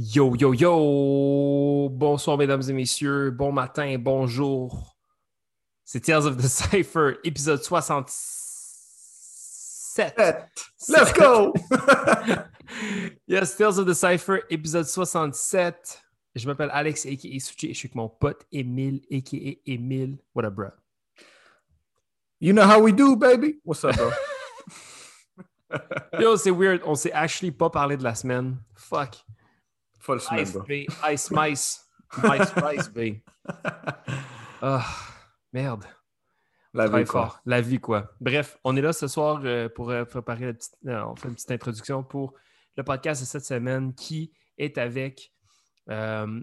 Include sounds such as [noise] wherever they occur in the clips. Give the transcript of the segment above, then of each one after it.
Yo, yo, yo! Bonsoir, mesdames et messieurs. Bon matin, bonjour. C'est Tales of the Cypher, épisode 67. Let's go! [laughs] yes, Tales of the Cypher, épisode 67. Je m'appelle Alex, a.k.a. Suchi, et je suis avec mon pote Emile, a.k.a. Emile. What up, bro? You know how we do, baby? What's up, bro? [laughs] Yo, c'est weird. On s'est actually pas parlé de la semaine. Fuck. Semaine, Ice. B. Ice, mice. B. [laughs] Ah, merde. La vie, quoi. fort. La vie, quoi. Bref, on est là ce soir euh, pour euh, préparer la petite. on fait une petite introduction pour le podcast de cette semaine qui est avec euh,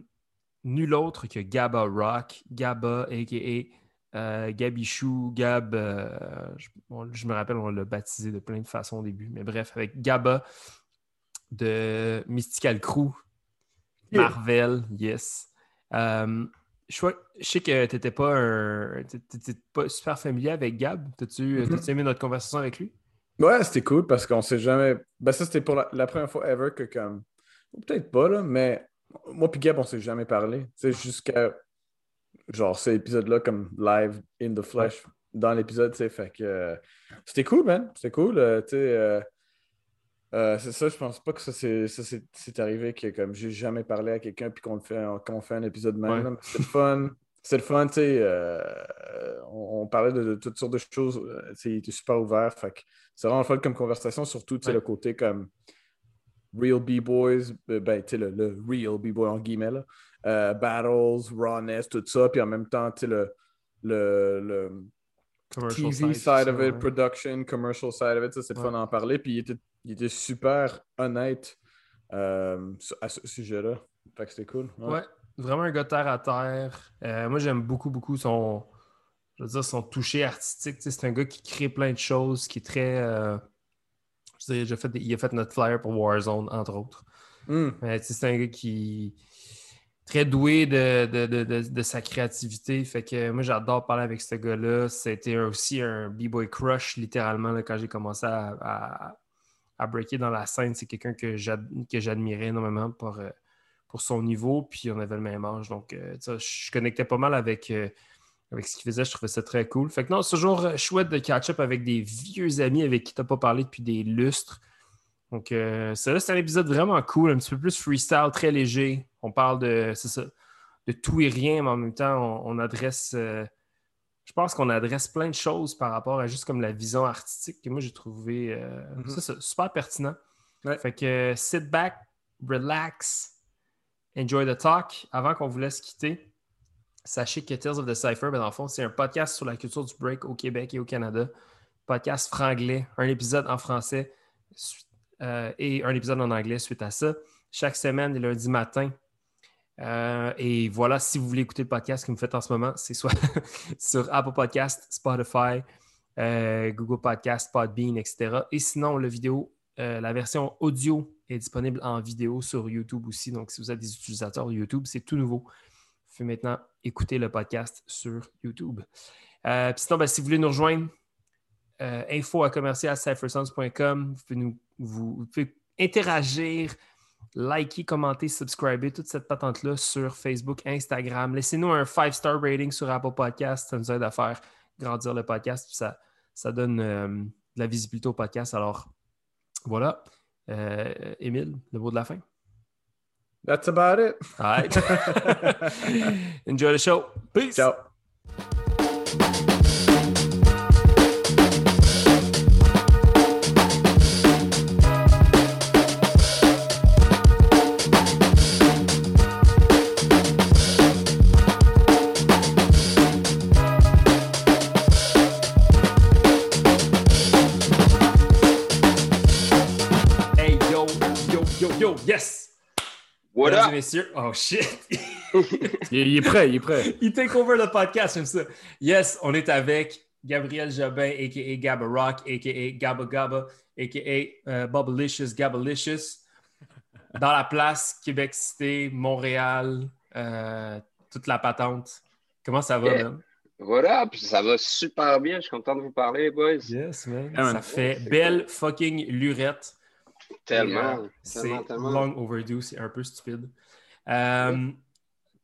nul autre que Gabba Rock. Gabba, a.k.a. Euh, Gabichou, Gab, euh, je, on- je me rappelle, on l'a baptisé de plein de façons au début, mais bref, avec Gabba de Mystical Crew. Marvel, yes. Euh, je, sais que tu n'étais pas, un- super familier avec Gab. T'as-tu Mhm. t'as-tu aimé notre conversation avec lui? Ouais, c'était cool parce qu'on sait jamais. Ben, ça, c'était pour la, la première fois ever que, comme. Peut-être pas, là, mais moi puis Gab, on s'est jamais parlé. C'est jusqu'à. Genre, cet épisode-là, comme live in the flesh, dans l'épisode, tu sais. Fait que. euh, c'était cool, man. C'était cool. euh, tu sais. euh, euh, c'est ça, je pense pas que ça c'est ça, c'est- c'est arrivé que comme j'ai jamais parlé à quelqu'un puis qu'on fait qu'on fait un épisode même. Ouais. C'est le fun. C'est le fun, tu sais. euh, on, on parlait de, de toutes sortes de choses. euh, il était super ouvert. C'est vraiment le fun comme conversation, surtout tu sais, Ouais. le côté comme real B-boys, ben, tu sais, le, le real B-boy en guillemets, là. Euh, battles, rawness, tout ça. Puis en même temps, tu sais, le, le, le Commercial TV side of it, ouais. production, commercial side of it, ça, c'est le fun d'en parler. Puis il était, il était super honnête euh, à ce sujet-là. Fait que c'était cool. Ouais. Ouais, vraiment un gars terre à terre. Euh, moi, j'aime beaucoup, beaucoup son, je veux dire, son toucher artistique. Tu sais, C'est un gars qui crée plein de choses, qui est très. euh, je veux dire, fait il a fait notre flyer pour Warzone, entre autres. Hmm. Mais tu sais, c'est un gars qui très doué de, de, de- de- de sa créativité. Fait que moi, j'adore parler avec ce gars-là. C'était aussi un B-boy crush, littéralement, là, quand j'ai commencé à, à, à breaker dans la scène. C'est quelqu'un que j'ad- que j'admirais énormément pour, euh, pour son niveau. Puis on avait le même âge. Donc, euh, je connectais pas mal avec, euh, avec ce qu'il faisait. Je trouvais ça très cool. Fait que non, c'est toujours chouette de catch-up avec des vieux amis avec qui tu n'as pas parlé depuis des lustres. Donc, ça, c'est un épisode vraiment cool, un petit peu plus freestyle, très léger. On parle de, tout et rien, mais en même temps, on, adresse, je pense qu'on adresse plein de choses par rapport à juste comme la vision artistique que moi j'ai trouvé euh, Mhm. ça, super pertinent. Ouais. Fait que sit back, relax, enjoy the talk. Avant qu'on vous laisse quitter, sachez que Tales of the Cypher, ben, dans le fond, c'est un podcast sur la culture du break au Québec et au Canada. Podcast franglais, un épisode en français euh, et un épisode en anglais suite à ça. Chaque semaine, le lundi matin. Euh, et voilà, si vous voulez écouter le podcast que vous faites en ce moment, c'est soit [laughs] sur Apple Podcast, Spotify, euh, Google Podcast, Podbean, etc. Et sinon, le vidéo, euh, la version audio est disponible en vidéo sur YouTube aussi. Donc, si vous êtes des utilisateurs de YouTube, c'est tout nouveau. Vous pouvez maintenant écouter le podcast sur YouTube. Sinon, ben, si vous voulez nous rejoindre, info à commercial.cyphersons.com. Vous pouvez, nous, vous pouvez interagir, liker, commenter, subscriber, toute cette patente-là sur Facebook, Instagram. Laissez-nous un 5-star rating sur Apple Podcast. Ça nous aide à faire grandir le podcast. Puis ça, ça donne euh, de la visibilité au podcast. Alors, voilà. Euh, Émile, le mot de la fin? That's about it. All right. [laughs] Enjoy the show. Peace. Ciao. Mesdames et messieurs, oh shit! [laughs] Il, est- il est prêt, il est prêt. [laughs] Il take over le podcast, j'aime ça. Yes, on est avec Gabriel Jobin, a.k.a. Gabba Rock, a.k.a. Gabba Gabba, a.k.a. euh, Bubblicious, Gabbalicious. Dans la place, Québec Cité, Montréal, euh, toute la patente. Comment ça va, Yeah. man? Up? Ça va super bien. Je suis content de vous parler, boys. Yes, man. Yeah, man. Ça fait belle fucking lurette. Tellement. C'est tellement, tellement. long overdue, c'est un peu stupide. Euh,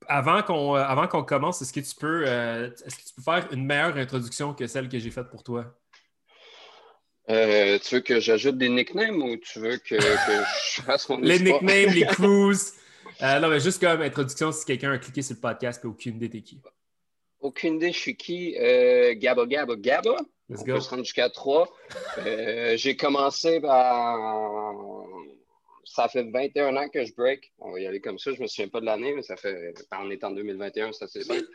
avant qu'on euh, avant qu'on commence, est-ce que tu peux euh, est-ce que tu peux faire une meilleure introduction que celle que j'ai faite pour toi? Euh, tu veux que j'ajoute des nicknames ou tu veux que, que je fasse mon [laughs] Les histoire? nicknames, les [laughs] cruises. Euh, non, mais juste comme introduction, si quelqu'un a cliqué sur le podcast et aucune idée t'es qui. Aucune idée, je suis qui? Gabba, Gabba, Gabba? Let's On go. peut se rendre jusqu'à 3. j'ai commencé par... Ça fait 21 ans que je break. On va y aller comme ça. Je me souviens pas de l'année, mais ça fait... On est en 2021, ça c'est simple.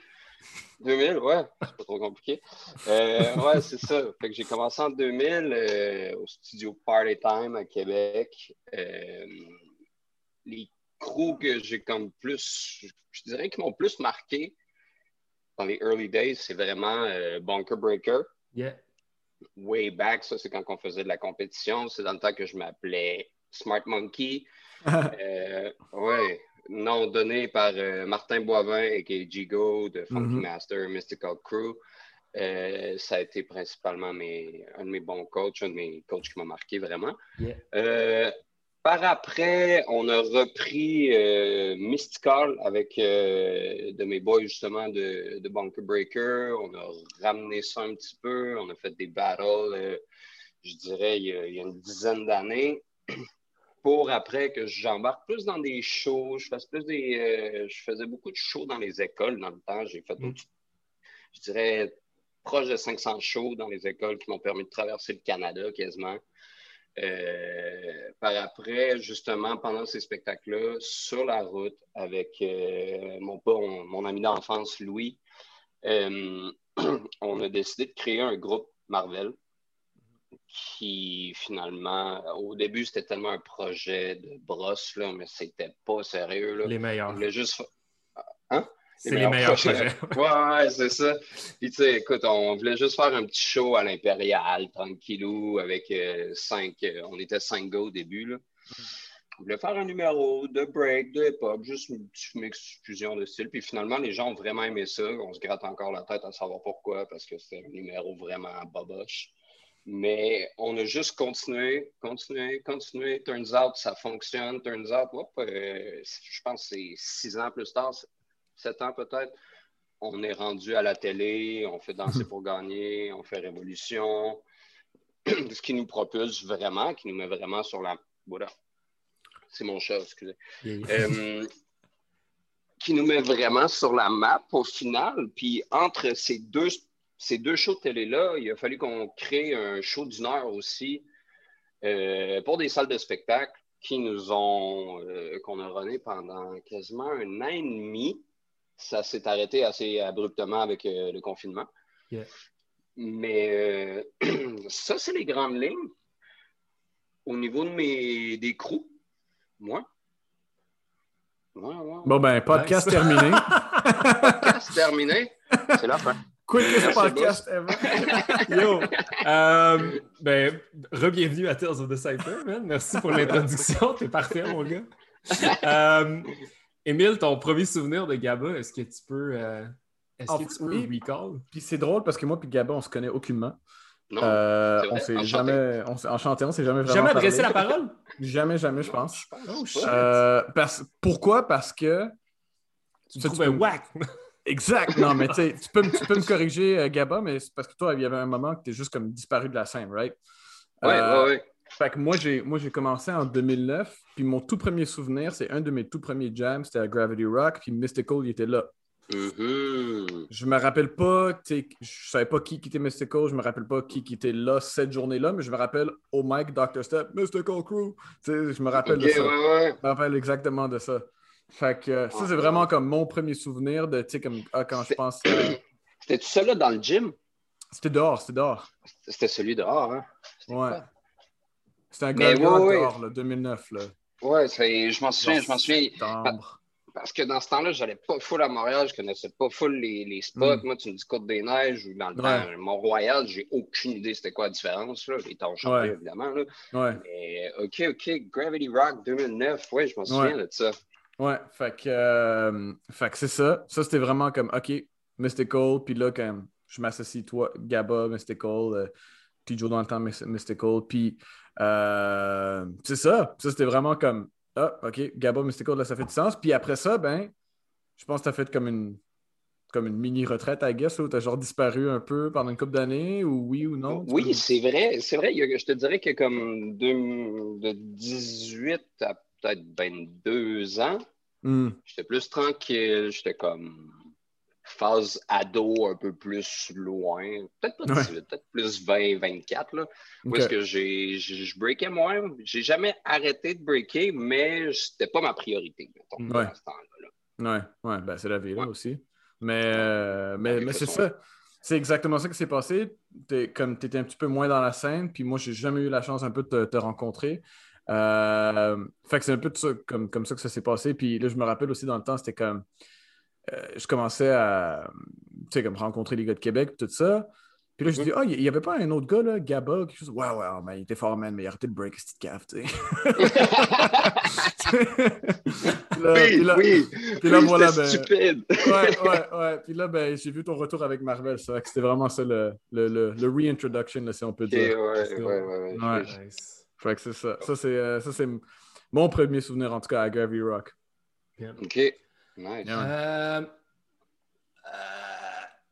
2000, ouais. C'est pas trop compliqué. Euh, ouais, c'est ça. Fait que j'ai commencé en 2000 euh, au studio Party Time à Québec. Euh, les crews que j'ai comme plus... Je dirais qu'ils m'ont plus marqué dans les early days, c'est vraiment euh, Bunker Breaker Yeah. Way back, ça c'est quand on faisait de la compétition. C'est dans le temps que je m'appelais Smart Monkey. [laughs] Euh, ouais, nom donné par euh, Martin Boivin et Gigo de Funky Mhm. Master Mystical Crew. Euh, ça a été principalement mes, un de mes bons coachs, un de mes coachs qui m'a marqué vraiment. Yeah. Par après, on a repris euh, Mystical avec euh, de mes boys justement de, de Bunker Breaker. On a ramené ça un petit peu. On a fait des battles, euh, je dirais, il y a, il y a une dizaine d'années. [clears throat] Pour après que j'embarque plus dans des shows, je fasse plus des. je faisais beaucoup de shows dans les écoles dans le temps. J'ai fait, Mm. je dirais, proche de 500 shows dans les écoles qui m'ont permis de traverser le Canada quasiment. Euh, par après, justement, pendant ces spectacles-là, sur la route avec euh, mon, mon, mon ami d'enfance, Louis, euh, [clears throat] on a décidé de créer un groupe Marvel qui, finalement, au début, c'était tellement un projet de brosse, là, mais c'était pas sérieux. Là. Les On meilleurs. voulait juste... C'est les meilleurs projets. Ouais, [laughs] ouais, c'est ça. Puis, tu sais, écoute, on voulait juste faire un petit show à l'Impérial, tranquillou, avec euh, cinq. euh, on était cinq gars au début, là. On voulait faire un numéro de break, de hip-hop, juste une petite mix fusion de style. Puis finalement, les gens ont vraiment aimé ça. On se gratte encore la tête à savoir pourquoi, parce que c'était un numéro vraiment boboche. Mais on a juste continué, continué, continué. Turns out, ça fonctionne. Turns out, hop, euh, je pense que c'est six ans plus tard, sept ans peut-être. On est rendu à la télé, on fait Danser pour gagner, on fait Révolution. [clears throat] Ce qui nous propulse vraiment, qui nous met vraiment sur la. Voilà. C'est mon chat, excusez. Euh, [laughs] qui nous met vraiment sur la map au final. Puis entre ces deux, ces deux shows de télé-là, il a fallu qu'on crée un show d'une heure aussi euh, pour des salles de spectacle qui nous ont, euh, qu'on a runné pendant quasiment un an et demi. Ça s'est arrêté assez abruptement avec euh, le confinement. Yeah. Mais euh, [clears throat] ça, c'est les grandes lignes. Au niveau de mes, des crews, moi. Ouais, ouais. Bon, ben, podcast Nice. terminé. [laughs] Podcast terminé. C'est la fin. Quickest podcast ever. [laughs] Yo! Euh, ben, re-bienvenue à Tales of the Cypher, man. Merci pour l'introduction. T'es parfait, mon gars. Euh, Émile, ton premier souvenir de Gaba, est-ce que tu peux. euh, est-ce En que fait, tu peux oui. recall? Puis c'est drôle parce que moi puis Gaba, on se connaît aucunement. Non. Euh, c'est vrai? on s'est Enchanté. jamais, on s'est enchanté, on s'est jamais vraiment Jamais parlé. adressé la parole? Jamais, jamais, je pense. Je pense Oh. Euh, parce- pourquoi? Parce que Tu tu trouvais peux- whack. Exact. Non, mais tu sais, tu peux, me- tu peux me corriger, Gaba, mais c'est parce que toi, il y avait un moment que tu es juste comme disparu de la scène, right? Ouais, Euh, ouais, ouais. Fait que moi, j'ai, moi, j'ai commencé en 2009, puis mon tout premier souvenir, c'est un de mes tout premiers jams, c'était à Gravity Rock, puis Mystical, il était là. Mhm. Je me rappelle pas, je savais pas qui, qui était Mystical, je me rappelle pas qui, qui était là cette journée-là, mais je me rappelle au mic, Dr. Step, Mystical Crew. Je me rappelle de ça. ouais, ouais. Je me rappelle exactement de ça. Fait que euh, ça, c'est vraiment comme mon premier souvenir de, tu sais, comme ah, quand je pense. euh, C'était tout ça là dans le gym? c'était dehors, c'était dehors. C'était celui dehors, hein? C'était Ouais. quoi? C'était un gars ouais, ouais. là, 2009. Là. Ouais, c'est- je m'en souviens, je m'en souviens. Septembre. Parce que dans ce temps-là, j'allais pas full à Montréal, je connaissais pas full les, les spots. Mm. Moi, tu me dis Côte-des-Neiges ou dans le Ouais. temps, Mont-Royal, j'ai aucune idée c'était quoi la différence. Là. Les temps ont changé, Ouais. évidemment. Là. Ouais, Mais OK, OK, Gravity Rock 2009, ouais, je m'en souviens de ça. ouais. Fait que, euh, fait que c'est ça. Ça, c'était vraiment comme, OK, Mystical. Puis là, quand je m'associe, toi, Gaba, Mystical, euh, puis Joe dans le temps, Mys- Mystical. Puis Euh, c'est ça. Ça, c'était vraiment comme Ah, OK, Gabo Mystical, là, ça fait du sens. Puis après ça, ben, je pense que tu as fait comme une comme une mini-retraite, I guess, où tu as genre disparu un peu pendant une couple d'années, ou oui ou non? Oui, c'est vrai. C'est vrai. Je te dirais que comme de, 18 à peut-être 22 ans, hmm. j'étais plus tranquille. J'étais comme phase ado un peu plus loin. Peut-être pas 18, peut-être plus 20, 24. Là, Où est-ce que j'ai, je breakais moins. J'ai jamais arrêté de breaker, mais c'était pas ma priorité. Mettons, ouais. À ce temps-là. Ouais, ouais. Ben, c'est la vie là aussi. Mais, euh, mais, mais c'est ça. C'est exactement ça qui s'est passé. Es, comme tu étais un petit peu moins dans la scène, puis moi, j'ai jamais eu la chance un peu de te, rencontrer. Euh, fait que c'est un peu ça, comme, comme ça que ça s'est passé. Puis là, je me rappelle aussi dans le temps, c'était comme. Euh, je commençais à comme rencontrer les gars de Québec, tout ça. Puis là, je dis, ah, il n'y avait pas un autre gars, là, Gaba, quelque chose? Ouais, ouais, mais il était fort, man, mais il a arrêté de break, cette cave, tu sais. oui, [laughs] là, oui. Puis là, voilà, ben. Stupide. ouais, [laughs] ouais, ouais. Puis là, ben, j'ai vu ton retour avec Marvel, ça. C'était vraiment ça, le, le, le, le reintroduction, si on peut dire. Ouais, ouais, ouais. ouais. Fait que c'est ça. Ça, c'est, euh, ça, c'est mon premier souvenir, en tout cas, à Gravy Rock. OK. Nice. Euh,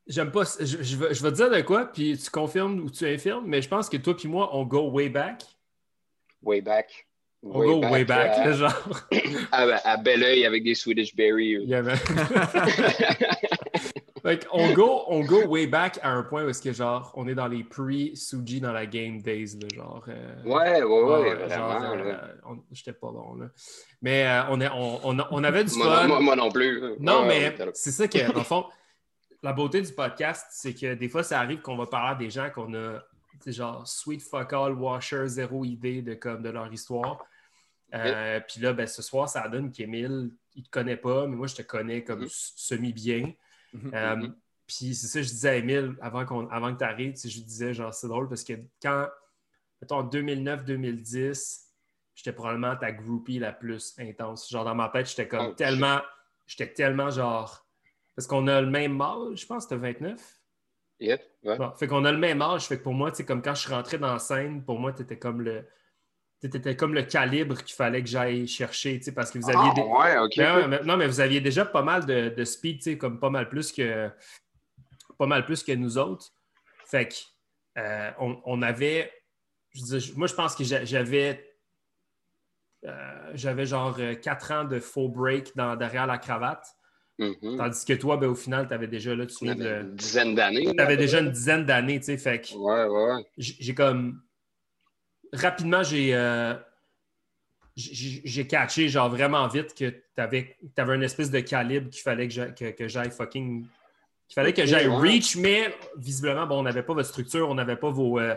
J'aime pas. Je, je, vais, je, vais, te dire de quoi, puis tu confirmes ou tu infirmes, mais je pense que toi puis moi, on go way back. Way back. On go way back, à, genre. [coughs] À, à bel oeil avec des Swedish Berry. Yeah, [laughs] on, go, on go way back à un point où est-ce que genre on est dans les pre-Suji dans la game days. Là, genre, euh, ouais, ouais, ouais, vraiment. Euh, j'étais pas bon. Là. Mais euh, on, est, on, on, on, avait du fun. Moi, moi, non plus. Non, mais c'est ça que, le fond la beauté du podcast, c'est que des fois, ça arrive qu'on va parler à des gens qu'on a, genre, sweet fuck all, washer, zéro idée de, comme, de leur histoire. Euh, puis là, ben, ce soir, ça donne qu'Emile, il ne te connaît pas, mais moi, je te connais comme mm-hmm. semi-bien. Mm-hmm. Euh, mm-hmm. Puis c'est ça, je disais à Emile avant, qu'on, avant que tu arrives, je disais, genre, c'est drôle parce que quand, mettons, en 2009-2010, j'étais probablement ta groupie la plus intense. Genre, dans ma tête, j'étais comme oh, tellement, j'étais tellement, genre, parce qu'on a le même âge, je pense que tu 29. Yeah, ouais. fait qu'on a le même âge. Fait que pour moi, c'est comme quand je suis rentré dans la scène, pour moi, tu étais comme le. Étais comme le calibre qu'il fallait que j'aille chercher, parce que vous aviez. Ah, ouais, OK. Ben non, mais vous aviez déjà pas mal de, de speed, comme pas mal plus que pas mal plus que nous autres. Fait que euh, on, avait. moi, je pense que j'avais euh, j'avais genre 4 ans de faux break dans, derrière la cravate. Mm-hmm. Tandis que toi, ben, au final, tu avais déjà là, tu une dizaine d'années. Tu avais déjà une dizaine d'années, tu sais. Fait que ouais, ouais. J'ai comme. Rapidement, j'ai. Euh, j'ai catché, genre vraiment vite, que tu avais, avais une espèce de calibre qu'il fallait que j'aille fucking. Qu'il fallait que j'aille reach, mais visiblement, bon, on n'avait pas votre structure, on n'avait pas vos. Euh,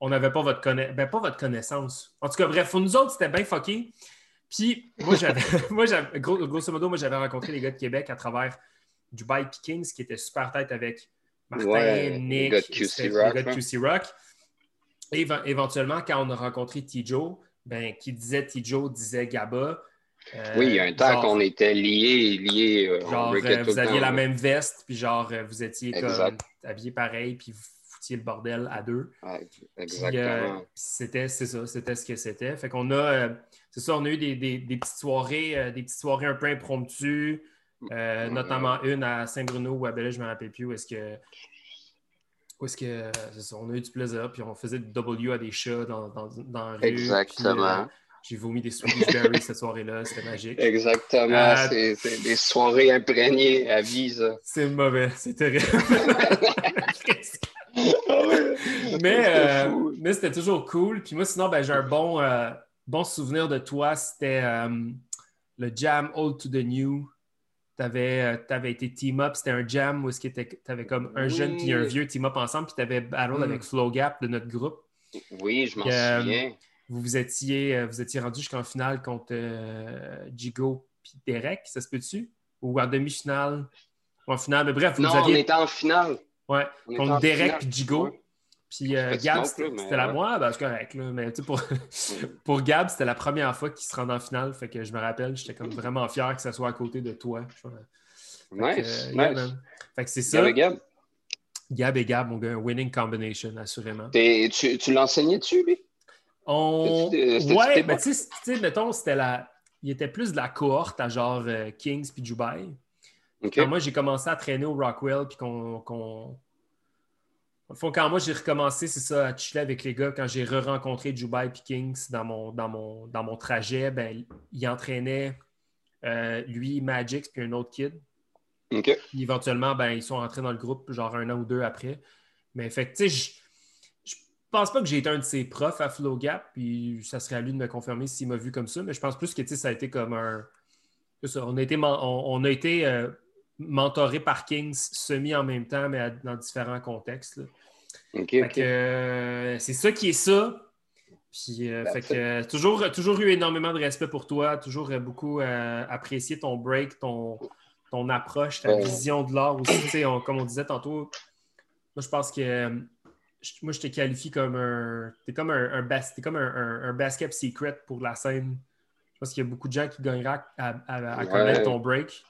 on n'avait pas votre connaissance. Ben, pas votre connaissance. En tout cas, bref, pour nous autres, c'était bien fucké. Puis, moi, j'avais, [laughs] moi, grosso modo, moi, j'avais rencontré les gars de Québec à travers Dubai Kings, qui était super tête avec Martin, Nick, les gars de QC Rock. Éventuellement, quand on a rencontré Tijo, ben, qui disait Tijo disait Gaba. Euh, oui, il y a un temps qu'on était liés, liés. Euh, genre, euh, vous aviez la même veste, puis genre, vous étiez comme habillés pareil, puis vous foutiez le bordel à deux. exactement. c'était, c'est ça, c'était ce que c'était. Fait qu'on a c'est ça, on a eu des, petites soirées, des petites soirées un peu impromptues, euh, notamment une à Saint-Bruno ou à Belle, je ne me rappelle plus où est-ce que. Où est-ce que. Ça, on a eu du plaisir, puis on faisait du W à des chats dans, dans, dans la rue. Exactement. Euh, j'ai vomi des Swedish Berries cette soirée-là, c'était magique. Exactement, c'est des soirées imprégnées à vie, C'est mauvais, c'est terrible. [laughs] [laughs] mais mais c'était toujours cool. Puis moi, sinon, ben, j'ai un bon bon souvenir de toi, c'était euh, le Jam Old to the New. Tu avais, euh, été team-up, c'était un jam où tu avais comme un jeune et un vieux team-up ensemble, puis tu avais battle mm. avec Flow Gap de notre groupe. Oui, je m'en euh, souviens. Vous vous étiez, vous étiez rendu jusqu'en finale contre Jigo et Derek, ça se peut-tu? Ou en demi-finale? En finale, mais bref, vous non, aviez... on était en finale. Ouais, contre Derek et Jigo. Puis euh, Gab, c'était la moi, ben, c'est correct. Là, mais pour, [laughs] pour Gab, c'était la première fois qu'il se rend en finale. Fait que je me rappelle, j'étais comme vraiment fier que ça soit à côté de toi. nice, que, nice. fait que c'est ça. Gab et Gab. Gab et Gab, mon gars, un winning combination, assurément. tu tu l'enseignais-tu, lui? On... Ouais, mais tu sais, mettons, c'était la. Il était plus de la cohorte à genre euh, Kings puis Dubai. OK. Quand moi, j'ai commencé à traîner au Rockwell, puis qu'on. Fond, quand moi, j'ai recommencé, c'est ça, à chiller avec les gars, quand j'ai re-rencontré Dubai puis Kings dans mon, dans mon, dans mon trajet, ben, il entraînait euh, lui, Magix, puis un autre kid. Puis éventuellement, ben, ils sont rentrés dans le groupe, genre un an ou deux après. Mais fait tu sais, je pense pas que j'ai été un de ses profs à Flow Gap, puis ça serait à lui de me confirmer s'il m'a vu comme ça, mais je pense plus que, ça a été comme un. ça, on a été, on, on a été euh, mentoré par Kings semi en même temps, mais à- dans différents contextes. euh, c'est ça qui est ça. Puis, euh, fait que, euh, toujours, toujours eu énormément de respect pour toi, toujours beaucoup apprécié ton break, ton, ton approche, ta Ouais. vision de l'art aussi. On- comme on disait tantôt, moi je pense que je- moi je te qualifie comme un. T'es comme un, un, bas- t'es comme un, un- un basket secret pour la scène. Je pense qu'il y a beaucoup de gens qui gagneraient à, à- à Ouais. connaître ton break.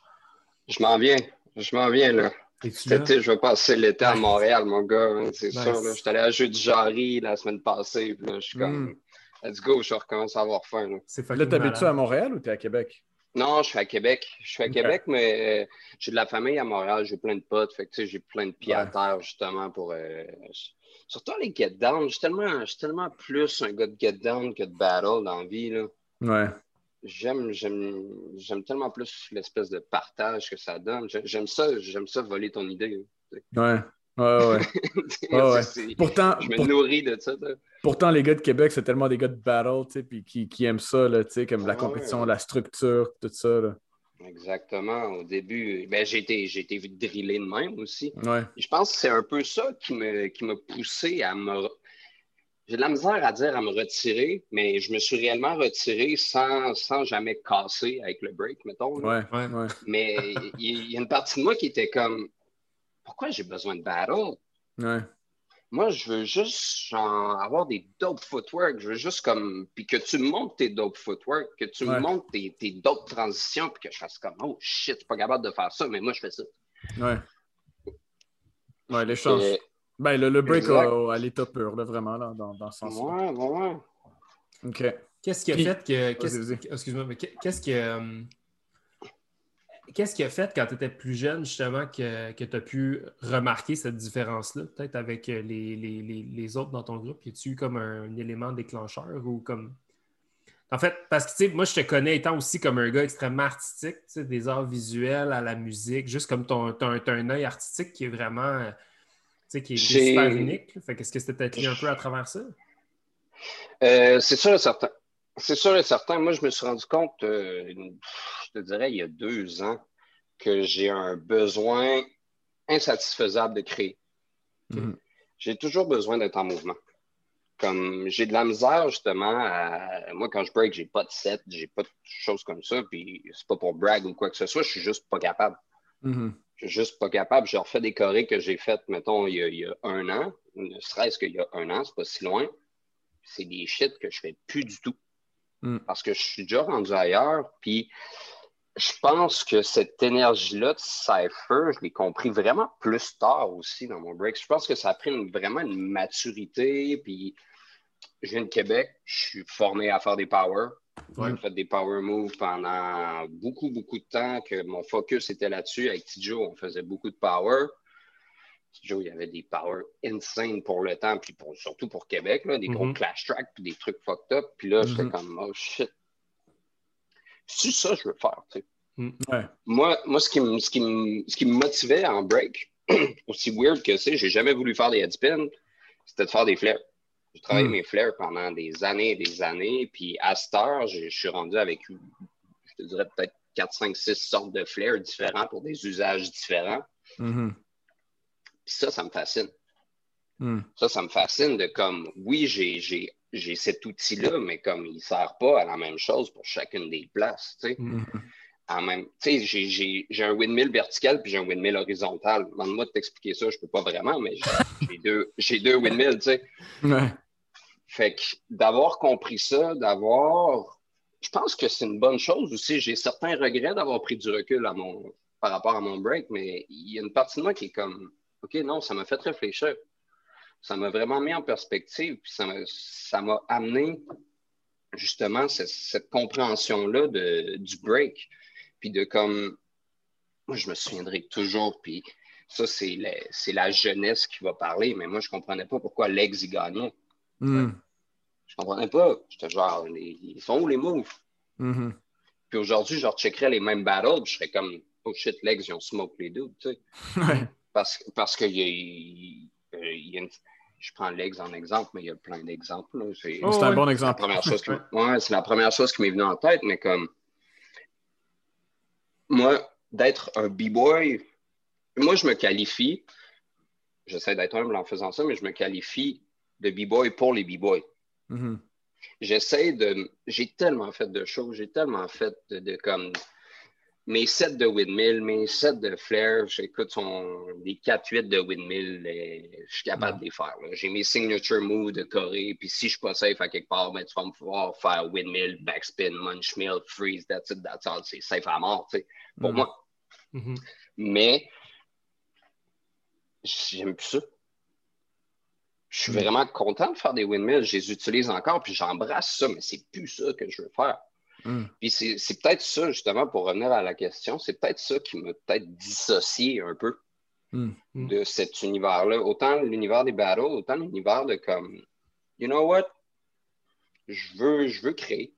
Je m'en viens. Je m'en viens, là. Cet été, je vais passer l'été à. Montréal, mon gars. hein, c'est Nice. sûr. là. J'étais allé à Jeu du Jarry la semaine passée. Puis là, je suis comme, Mm. let's go, je recommence à avoir faim. là. C'est Là, t'habites-tu à Montréal ou t'es à Québec? Non, je suis à Québec. Je suis à. Québec, mais euh, j'ai de la famille à Montréal. J'ai plein de potes. Fait que, tu sais, j'ai plein de pieds à terre, justement, pour. euh, Surtout les get down. Je suis tellement, je suis tellement plus un gars de get down que de battle dans la vie. Là. Ouais. J'aime, j'aime, j'aime tellement plus l'espèce de partage que ça donne. J'ai- J'aime ça, j'aime ça voler ton idée. Ouais. Ouais, ouais. Ouais. [laughs] Pourtant, je me pour- nourris de ça. pourtant, les gars de Québec, c'est tellement des gars de battle, tu sais, puis qui, qui aiment ça, là, tu sais, comme la Ouais. compétition, la structure, tout ça, là. Exactement. Au début, ben, j'ai été, j'ai été drillé de même aussi. Ouais. Je pense que c'est un peu ça qui qui m'a poussé à me. J'ai de la misère à dire à me retirer, mais je me suis réellement retiré sans, sans jamais casser avec le break, mettons. Ouais. Ouais. Ouais. Mais il y a une partie de moi qui était comme Pourquoi j'ai besoin de battle? Ouais. Moi, je veux juste genre, avoir des dope footwork. Je veux juste comme. Puis que tu me montres tes dope footwork, que tu Ouais. me montres tes, tes dope transitions, puis que je fasse comme Oh shit, je suis pas capable de faire ça, mais moi, je fais ça. Ouais. Ouais, l'échange. Ben, le, le break à, l'état pur, là, vraiment, là, dans, dans ce sens-là. Ouais, ouais, ouais. OK. Qu'est-ce qui a Puis- fait que. qu'est-ce-. Excuse-moi, mais qu'est- qu'est-ce que. euh, Qu'est-ce qui a fait quand tu étais plus jeune, justement, que, que tu as pu remarquer cette différence-là, peut-être avec euh, les, les, les, les autres dans ton groupe? Y a-tu eu comme un, élément déclencheur ou comme. En fait, parce que tu sais, moi, je te connais étant aussi comme un gars extrêmement artistique, tu sais, des arts visuels à la musique, juste comme ton, t'as un, œil artistique qui est vraiment. Tu sais, qui est, super unique. Fait qu'est-ce que c'était peut-être lié un peu à travers ça? Euh, c'est sûr et certain. C'est sûr et certain. Moi, je me suis rendu compte, euh, je te dirais, il y a deux ans, que j'ai un besoin insatisfaisable de créer. Mhm. J'ai toujours besoin d'être en mouvement. Comme j'ai de la misère, justement, à- moi, quand je break, j'ai pas de set, j'ai pas de choses comme ça, puis c'est pas pour brag ou quoi que ce soit, je suis juste pas capable. Mhm. Suis juste pas capable. Je refais des chorés que j'ai faites, mettons, il y, a, il y a un an, ne serait-ce qu'il y a un an, c'est pas si loin. C'est des shit que je fais plus du tout. Mm. Parce que je suis déjà rendu ailleurs. Puis je pense que cette énergie-là de Cypher, je l'ai compris vraiment plus tard aussi dans mon break. Je pense que ça a pris une- vraiment une maturité. Puis je viens de Québec, je suis formé à faire des power. Ouais. J'ai fait des power moves pendant beaucoup, beaucoup de temps que mon focus était là-dessus. Avec Tijo, on faisait beaucoup de power. Tijo, il y avait des power insane pour le temps, puis pour- surtout pour Québec, là, des gros Mhm. clash tracks, puis des trucs fucked up. Puis là, j'étais Mhm. comme, oh shit. C'est ça que je veux faire, tu sais. Ouais. Moi, moi ce, qui me, ce, qui me, ce qui me motivait en break, [clears throat] aussi weird que c'est, j'ai jamais voulu faire des headspins, c'était de faire des flares. J'ai travaillé Mm. mes flares pendant des années et des années, puis à cette heure, je suis rendu avec, je te dirais peut-être 4, 5, 6 sortes de flares différents pour des usages différents. Mhm. Puis ça, ça me fascine. Mhm. Ça, ça me fascine de comme, oui, j'ai, cet outil-là, mais comme il ne sert pas à la même chose pour chacune des places, tu sais. Mhm. en même. Tu sais, j'ai- un windmill vertical puis j'ai un windmill horizontal. Demande-moi de t'expliquer ça, je peux pas vraiment, mais j'ai- deux, deux windmills, tu sais. Ouais. Fait que d'avoir compris ça, d'avoir. Je pense que c'est une bonne chose aussi. J'ai certains regrets d'avoir pris du recul à mon, par rapport à mon break, mais il y a une partie de moi qui est comme OK, non, ça m'a fait réfléchir. ça m'a vraiment mis en perspective, puis ça m'a amené justement cette, compréhension-là du break, puis de comme, moi je me souviendrai toujours, puis ça c'est la, jeunesse qui va parler, mais moi je comprenais pas pourquoi Legs y gagnait. Mm. Je comprenais pas. J'étais genre, ils sont où les moves? Mm-hmm. Puis aujourd'hui, je recheckerais les mêmes battles, je serais comme, oh shit, Legs, ils ont smoke les deux, tu sais. [laughs] Parce, parce qu'il y a, y a une, je prends l'ex en exemple, mais il y a plein d'exemples. C'est oh, un bon exemple. [laughs] c'est la première chose qui m'est venue en tête, mais comme moi, d'être un b-boy, moi, je me qualifie, j'essaie d'être humble en faisant ça, mais je me qualifie de b-boy pour les b-boys. Mm-hmm. J'essaie de. J'ai tellement fait de choses, j'ai tellement fait de comme mes sets de windmill, mes sets de flare, j'écoute son, les 4-8 de windmill, je suis capable de les faire. J'ai mes signature moves de Corée, puis si je suis pas safe à quelque part, ben, tu vas me pouvoir faire windmill, backspin, munch mill, freeze, that's it, that's all. C'est safe à mort, tu sais, pour mm. moi. Mm-hmm. Mais j'aime plus ça. Je suis vraiment content de faire des windmills. Je les utilise encore, puis j'embrasse ça, mais c'est plus ça que je veux faire. Mm. Puis c'est peut-être ça, justement, pour revenir à la question, c'est peut-être ça qui m'a peut-être dissocié un peu mm. Mm. de cet univers-là. Autant l'univers des battles, autant l'univers de comme, you know what, je veux, je veux créer.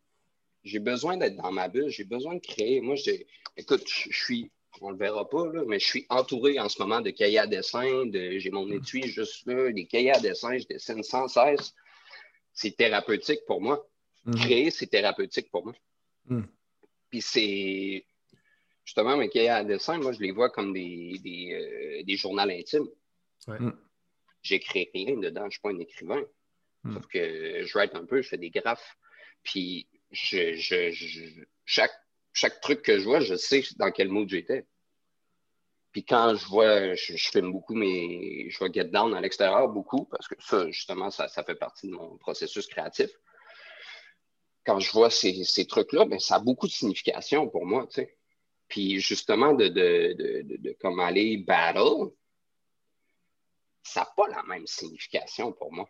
J'ai besoin d'être dans ma bulle, j'ai besoin de créer. Moi, écoute, je suis, on le verra pas, là, mais je suis entouré en ce moment de cahiers à dessin, de, j'ai mon étui juste là, des cahiers à dessin, je dessine sans cesse. C'est thérapeutique pour moi. Créer, c'est thérapeutique pour moi. Hmm. Puis c'est justement mes cahiers à dessin, moi, je les vois comme des, des, euh, journaux intimes. Ouais. Hmm. J'écris rien dedans, je ne suis pas un écrivain. Hmm. Sauf que je write un peu, je fais des graphes. Puis je, chaque, chaque truc que je vois, je sais dans quel mood j'étais. Puis quand je vois, je, filme beaucoup, mais je vois Get Down à l'extérieur beaucoup, parce que ça, justement, ça, ça fait partie de mon processus créatif quand je vois ces, trucs-là, ben, ça a beaucoup de signification pour moi, tu sais. Puis justement, de, de, comme aller battle, ça n'a pas la même signification pour moi.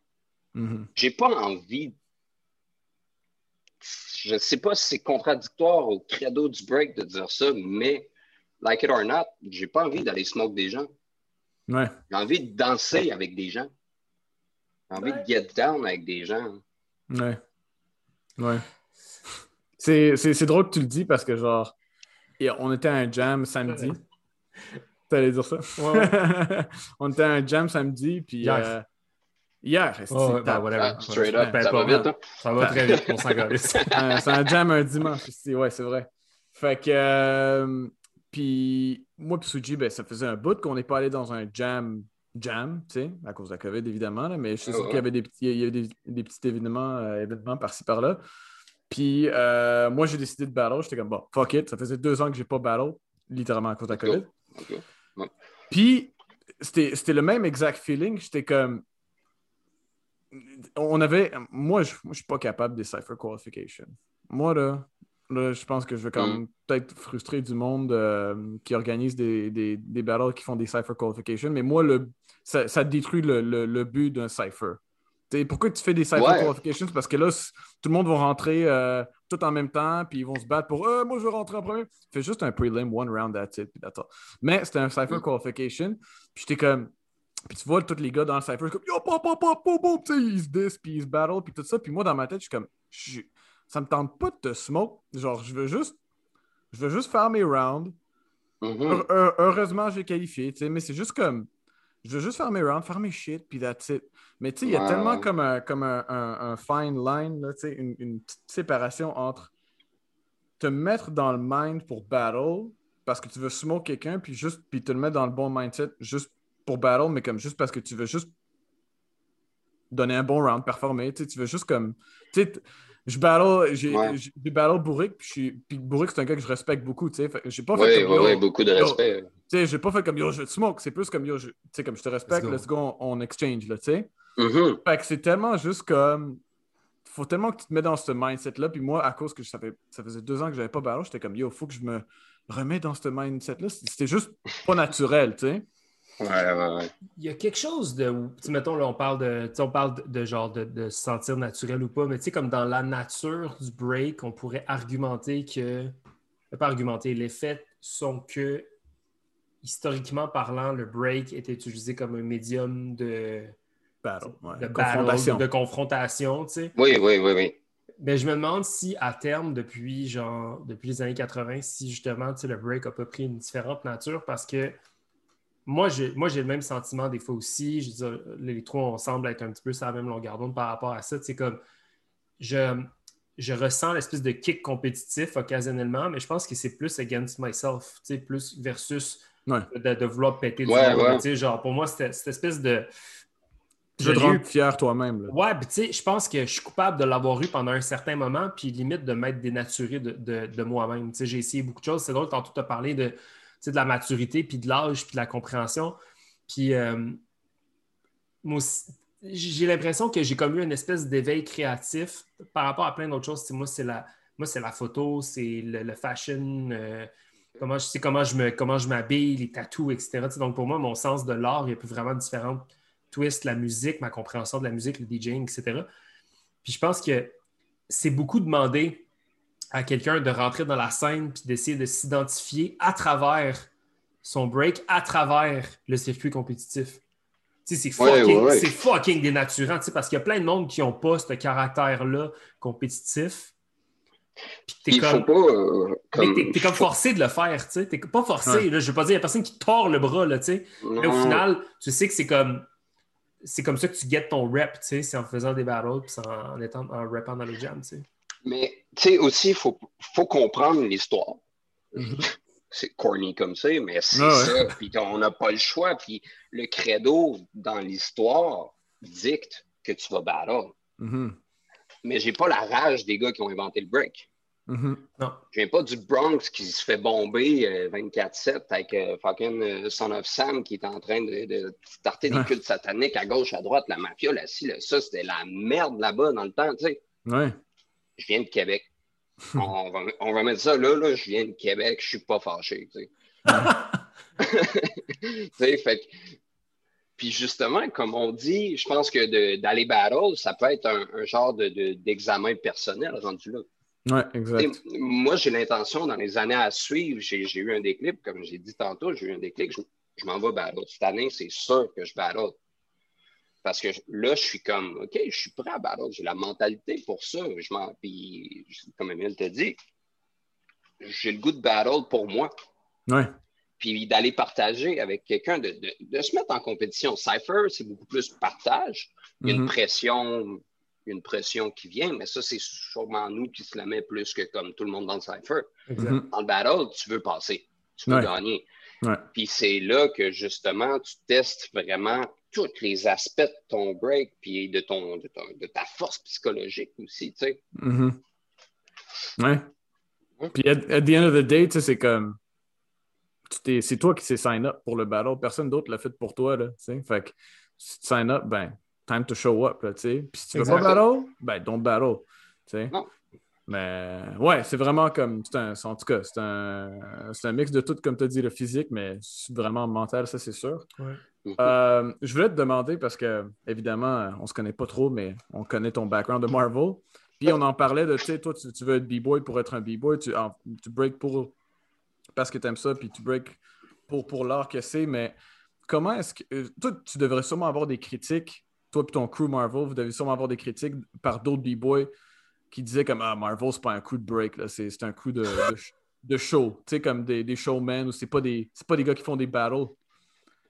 Mm-hmm. J'ai pas envie. Je ne sais pas si c'est contradictoire au credo du break de dire ça, mais like it or not, j'ai pas envie d'aller smoke des gens. Ouais. J'ai envie de danser avec des gens. J'ai envie de get down avec des gens. Ouais. Ouais. C'est drôle que tu le dis parce que, genre, on était à un jam samedi. T'allais dire ça? Ouais, [laughs] on était à un jam samedi, puis. Euh, hier c'est oh, ben, whatever. straight up, ça, va vite, hein? ça va très vite, on [laughs] s'en C'est un jam un dimanche ici, ouais, c'est vrai. Fait que. Euh, puis, moi, puis Suji, ben, ça faisait un bout qu'on n'est pas allé dans un jam jam, tu sais, à cause de la COVID, évidemment, là, mais je suis sûr qu'il y avait des petits, il y avait des, des petits événements, euh, événements par-ci par-là. Puis euh, moi, j'ai décidé de battle. J'étais comme, bon, fuck it. Ça faisait deux ans que j'ai pas battle, littéralement à cause de la COVID. Puis c'était le même exact feeling. J'étais comme. On avait. Moi, je ne suis pas capable des Cypher Qualification. Moi, là, là je pense que je vais quand même mm. peut-être frustrer du monde euh, qui organise des, des, des, battles qui font des Cypher Qualification. Mais moi, le, ça, ça détruit le, le, le but d'un Cypher pourquoi tu fais des cypher qualifications? Parce que là, tout le monde va rentrer euh, tout en même temps, puis ils vont se battre pour euh, moi, je veux rentrer en premier. Fais juste un prelim, one round, that's it, puis Mais c'était un cypher mm. qualification, puis j'étais comme. Puis tu vois tous les gars dans le cypher, comme yo, pop, pop, pop, pop, pop, ils se disent, puis ils se battle, puis tout ça. Puis moi, dans ma tête, je suis comme, ça me tente pas de te smoke. Genre, je veux juste, je veux juste faire mes rounds. Mm-hmm. Heureusement, j'ai qualifié, mais c'est juste comme, je veux juste faire mes rounds, faire mes shit, puis that's it. Mais tu sais, il y a tellement comme un, comme un, fine line, là, une, une petite séparation entre te mettre dans le mind pour battle parce que tu veux smoke quelqu'un, puis juste puis te le mettre dans le bon mindset juste pour battle, mais comme juste parce que tu veux juste donner un bon round, performer. Tu veux juste comme. Tu sais, je battle, j'ai ouais. battle Bourric, puis, puis Bourric, c'est un gars que je respecte beaucoup, tu sais. J'ai pas fait comme, ouais, beaucoup de respect. Tu sais, j'ai pas fait comme yo, je te smoke, c'est plus comme yo, tu sais, comme je te respecte, let's go, on, exchange, là, tu sais. Mm-hmm. Fait que c'est tellement juste comme. Faut tellement que tu te mets dans ce mindset-là. Puis moi, à cause que ça, fait, ça faisait deux ans que j'avais pas battle, j'étais comme yo, faut que je me remets dans ce mindset-là. C'était juste pas naturel, tu sais. Ouais, ouais, ouais. Il y a quelque chose de. Tu sais, mettons, là, on parle de. tu sais, On parle de, de genre de, de se sentir naturel ou pas, mais tu sais, comme dans la nature du break, on pourrait argumenter que. Pas argumenter, les faits sont que, historiquement parlant, le break est utilisé comme un médium de, Battle, ouais. de Confrontation. battle, de confrontation, tu sais. Oui, oui, oui, oui. Mais je me demande si, à terme, depuis, genre, depuis les années 80, si justement tu sais, le break n'a pas pris une différente nature parce que moi, j'ai, moi, j'ai le même sentiment des fois aussi. Je veux dire, les trois, on semble être un petit peu sur la même longueur d'onde par rapport à ça. C'est comme je, je ressens l'espèce de kick compétitif occasionnellement, mais je pense que c'est plus against myself, tu sais, plus versus Ouais. de, de vouloir péter du Ouais, monde, Genre, pour moi, c'était cette espèce de. Je te eu rendre fier toi-même. là. Ouais, puis tu sais, je pense que je suis coupable de l'avoir eu pendant un certain moment, puis limite de m'être dénaturé de, de- de moi-même. Tu sais, j'ai essayé beaucoup de choses. C'est drôle, tantôt, tu as parlé de, de la maturité, puis de l'âge, puis de la compréhension. Puis, euh, moi aussi, j'ai l'impression que j'ai comme eu une espèce d'éveil créatif par rapport à plein d'autres choses. Moi, c'est la, moi, c'est la photo, c'est le, fashion, euh, comment je comment je me comment je m'habille, les tatous, etc. Donc pour moi, mon sens de l'art est plus vraiment différent. Twist, la musique, ma compréhension de la musique, le DJing, etc. Puis je pense que c'est beaucoup demandé à quelqu'un de rentrer dans la scène puis d'essayer de s'identifier à travers son break, à travers le circuit compétitif. Tu sais, c'est fucking, ouais, ouais. c'est fucking dénaturant, tu sais, parce qu'il y a plein de monde qui n'ont pas ce caractère-là compétitif. Puis t'es comme, faut pas. euh, comme, t'es, t'es comme forcé de le faire, tu sais. T'es pas forcé, Ouais. là, je veux pas dire, il n'y a personne qui tord le bras, là, tu sais. Mais au final, tu sais que c'est comme c'est comme ça que tu guettes ton rep, tu sais, c'est en faisant des battles puis c'est en, en étant en rappant dans les jams, tu sais. Mais, tu sais, aussi, il faut, faut comprendre l'histoire. Mhm. [laughs] C'est corny comme ça, mais c'est Ah ouais. ça. Puis on n'a pas le choix. Puis le credo dans l'histoire dicte que tu vas battle. Mhm. Mais j'ai pas la rage des gars qui ont inventé le break. Mhm. Je viens pas du Bronx qui se fait bomber euh, 24-7 avec euh, fucking euh, Son of Sam qui est en train de, de starter des Ouais. cultes sataniques à gauche, à droite, la mafia, là, ci, là, ça, c'était la merde là-bas dans le temps, tu sais. Ouais. Je viens de Québec. [laughs] on, va, on va mettre ça là, là, je viens de Québec, je suis pas fâché, tu sais. [laughs] Tu sais, fait que- Puis justement, comme on dit, je pense que d'aller battle, ça peut être un, un genre de- de- d'examen personnel rendu là. Ouais, Tu exact. Moi, j'ai l'intention, dans les années à suivre, j'ai j'ai eu un déclic, comme j'ai dit tantôt, j'ai eu un déclic, je, je m'en vais battle. Cette année, c'est sûr que je battle. Parce que là, je suis comme, OK, je suis prêt à battle, j'ai la mentalité pour ça. Je m'en, puis, comme Emile t'a dit, j'ai le goût de battle pour moi, Ouais. puis d'aller partager avec quelqu'un, de, de- de se mettre en compétition. Cypher, c'est beaucoup plus partage. Il y a une Mhm. pression, une pression qui vient, mais ça, c'est sûrement nous qui se la met plus que comme tout le monde dans le Cypher. Mhm. Dans le battle, tu veux passer, tu veux Ouais. gagner. Ouais. Puis c'est là que justement, tu testes vraiment tous les aspects de ton break, puis de, ton, de, ton- de ta force psychologique aussi, tu sais. Mhm. Ouais. Ouais. Puis at, at the end of the day, tu sais, c'est comme. tu t'es- C'est toi qui s'est sign up pour le battle. Personne d'autre l'a fait pour toi. Là, tu sais. fait que si tu sign up, ben, time to show up. Là, tu sais. Puis si tu veux pas battle, ben, don't battle. tu sais. Non. Mais ouais, c'est vraiment comme. c'est un, en tout cas, c'est un, c'est un mix de tout, comme tu as dit, le physique, mais vraiment mental, ça, c'est sûr. Ouais. Euh, je voulais te demander parce que, évidemment, on se connaît pas trop, mais on connaît ton background de Marvel. Puis on en parlait de, tu sais, toi, tu, veux être B-boy pour être un B-boy, tu, break pour parce que tu aimes ça, puis tu break pour, pour l'art que c'est, mais comment est-ce que. euh, toi, tu devrais sûrement avoir des critiques, toi et ton crew Marvel, vous devez sûrement avoir des critiques par d'autres B-boys qui disaient comme Ah, Marvel, c'est pas un coup de break, là, c'est, c'est un coup de, de show, tu sais, comme des, des showmen ou c'est pas des, c'est pas des gars qui font des battles.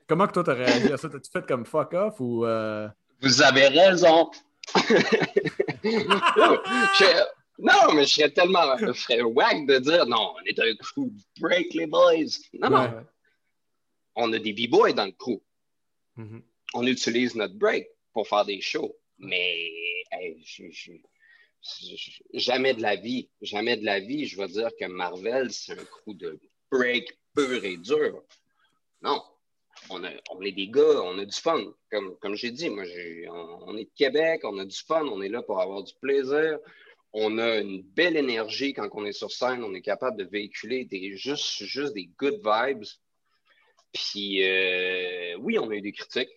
Comment que toi, t'as réagi à ça? T'as-tu fait comme fuck off ou. euh, Vous avez raison. [laughs] Je- non, mais je serais tellement je serais wack de dire non, on est un crew de break, les boys. Non, non, on a des b-boys dans le crew. Mhm. On utilise notre break pour faire des shows. Mais hey, je- je- je- jamais de la vie, jamais de la vie, je vais dire que Marvel, c'est un crew de break pur et dur. Non. On, a- on est des gars, on a du fun. Comme, comme j'ai dit, moi, on, on est de Québec, on a du fun, on est là pour avoir du plaisir. On a une belle énergie quand on est sur scène, on est capable de véhiculer des, juste, juste des good vibes. Puis, euh, oui, on a eu des critiques.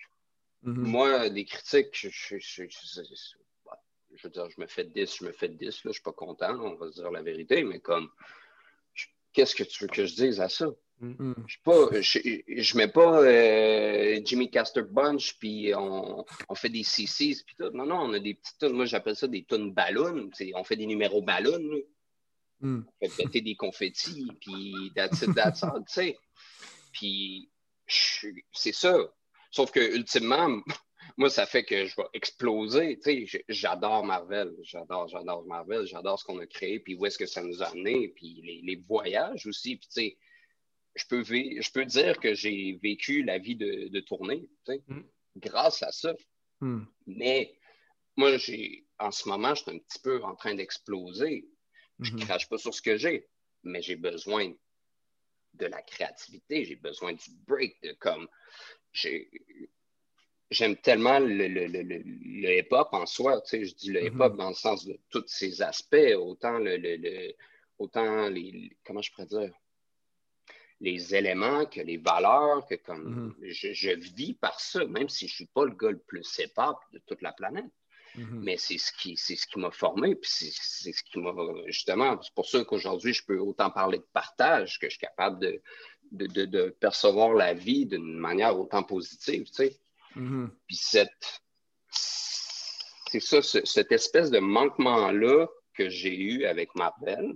Mhm. Moi, des critiques, je, je, je, je- je- je veux dire, je me fais 10, je me fais 10, là, je suis pas content, là, on va se dire la vérité, mais comme, qu'est-ce que tu veux que je dise à ça? Mhm. Je suis pas, je, je mets pas euh, Jimmy Castor Bunch, puis on, on fait des CCs, puis tout. Non, non, on a des petites tunes. Moi, j'appelle ça des tunes ballons. On fait des numéros ballons. Mhm. On fait péter des confettis, puis that's it, that's all, tu sais. Puis, je- c'est ça. Sauf que, ultimement, [laughs] moi, ça fait que je vais exploser. Tu sais, j'adore Marvel. J'adore, j'adore Marvel. J'adore ce qu'on a créé, puis où est-ce que ça nous a amené, puis les, les voyages aussi. Puis, tu sais, je peux, je peux dire que j'ai vécu la vie de, de tournée, Mm. grâce à ça. Mhm. Mais moi, j'ai, en ce moment, je suis un petit peu en train d'exploser. Je Mhm. crache pas sur ce que j'ai, mais j'ai besoin de la créativité, j'ai besoin du break, de comme j'ai- J'aime tellement le, le, le, le- le hip-hop en soi, tu sais, je dis le hip-hop dans le sens de tous ses aspects, autant le- autant les comment je pourrais dire? Les éléments que les valeurs, que comme Mhm. je, je vis par ça, même si je suis pas le gars le plus hip-hop de toute la planète Mhm. mais c'est ce qui c'est ce qui m'a formé puis c'est ce qui m'a justement c'est pour ça qu'aujourd'hui je peux autant parler de partage que je suis capable de de, de- de percevoir la vie d'une manière autant positive tu sais Mhm. puis cette c'est ça ce- cette espèce de manquement là que j'ai eu avec Marvel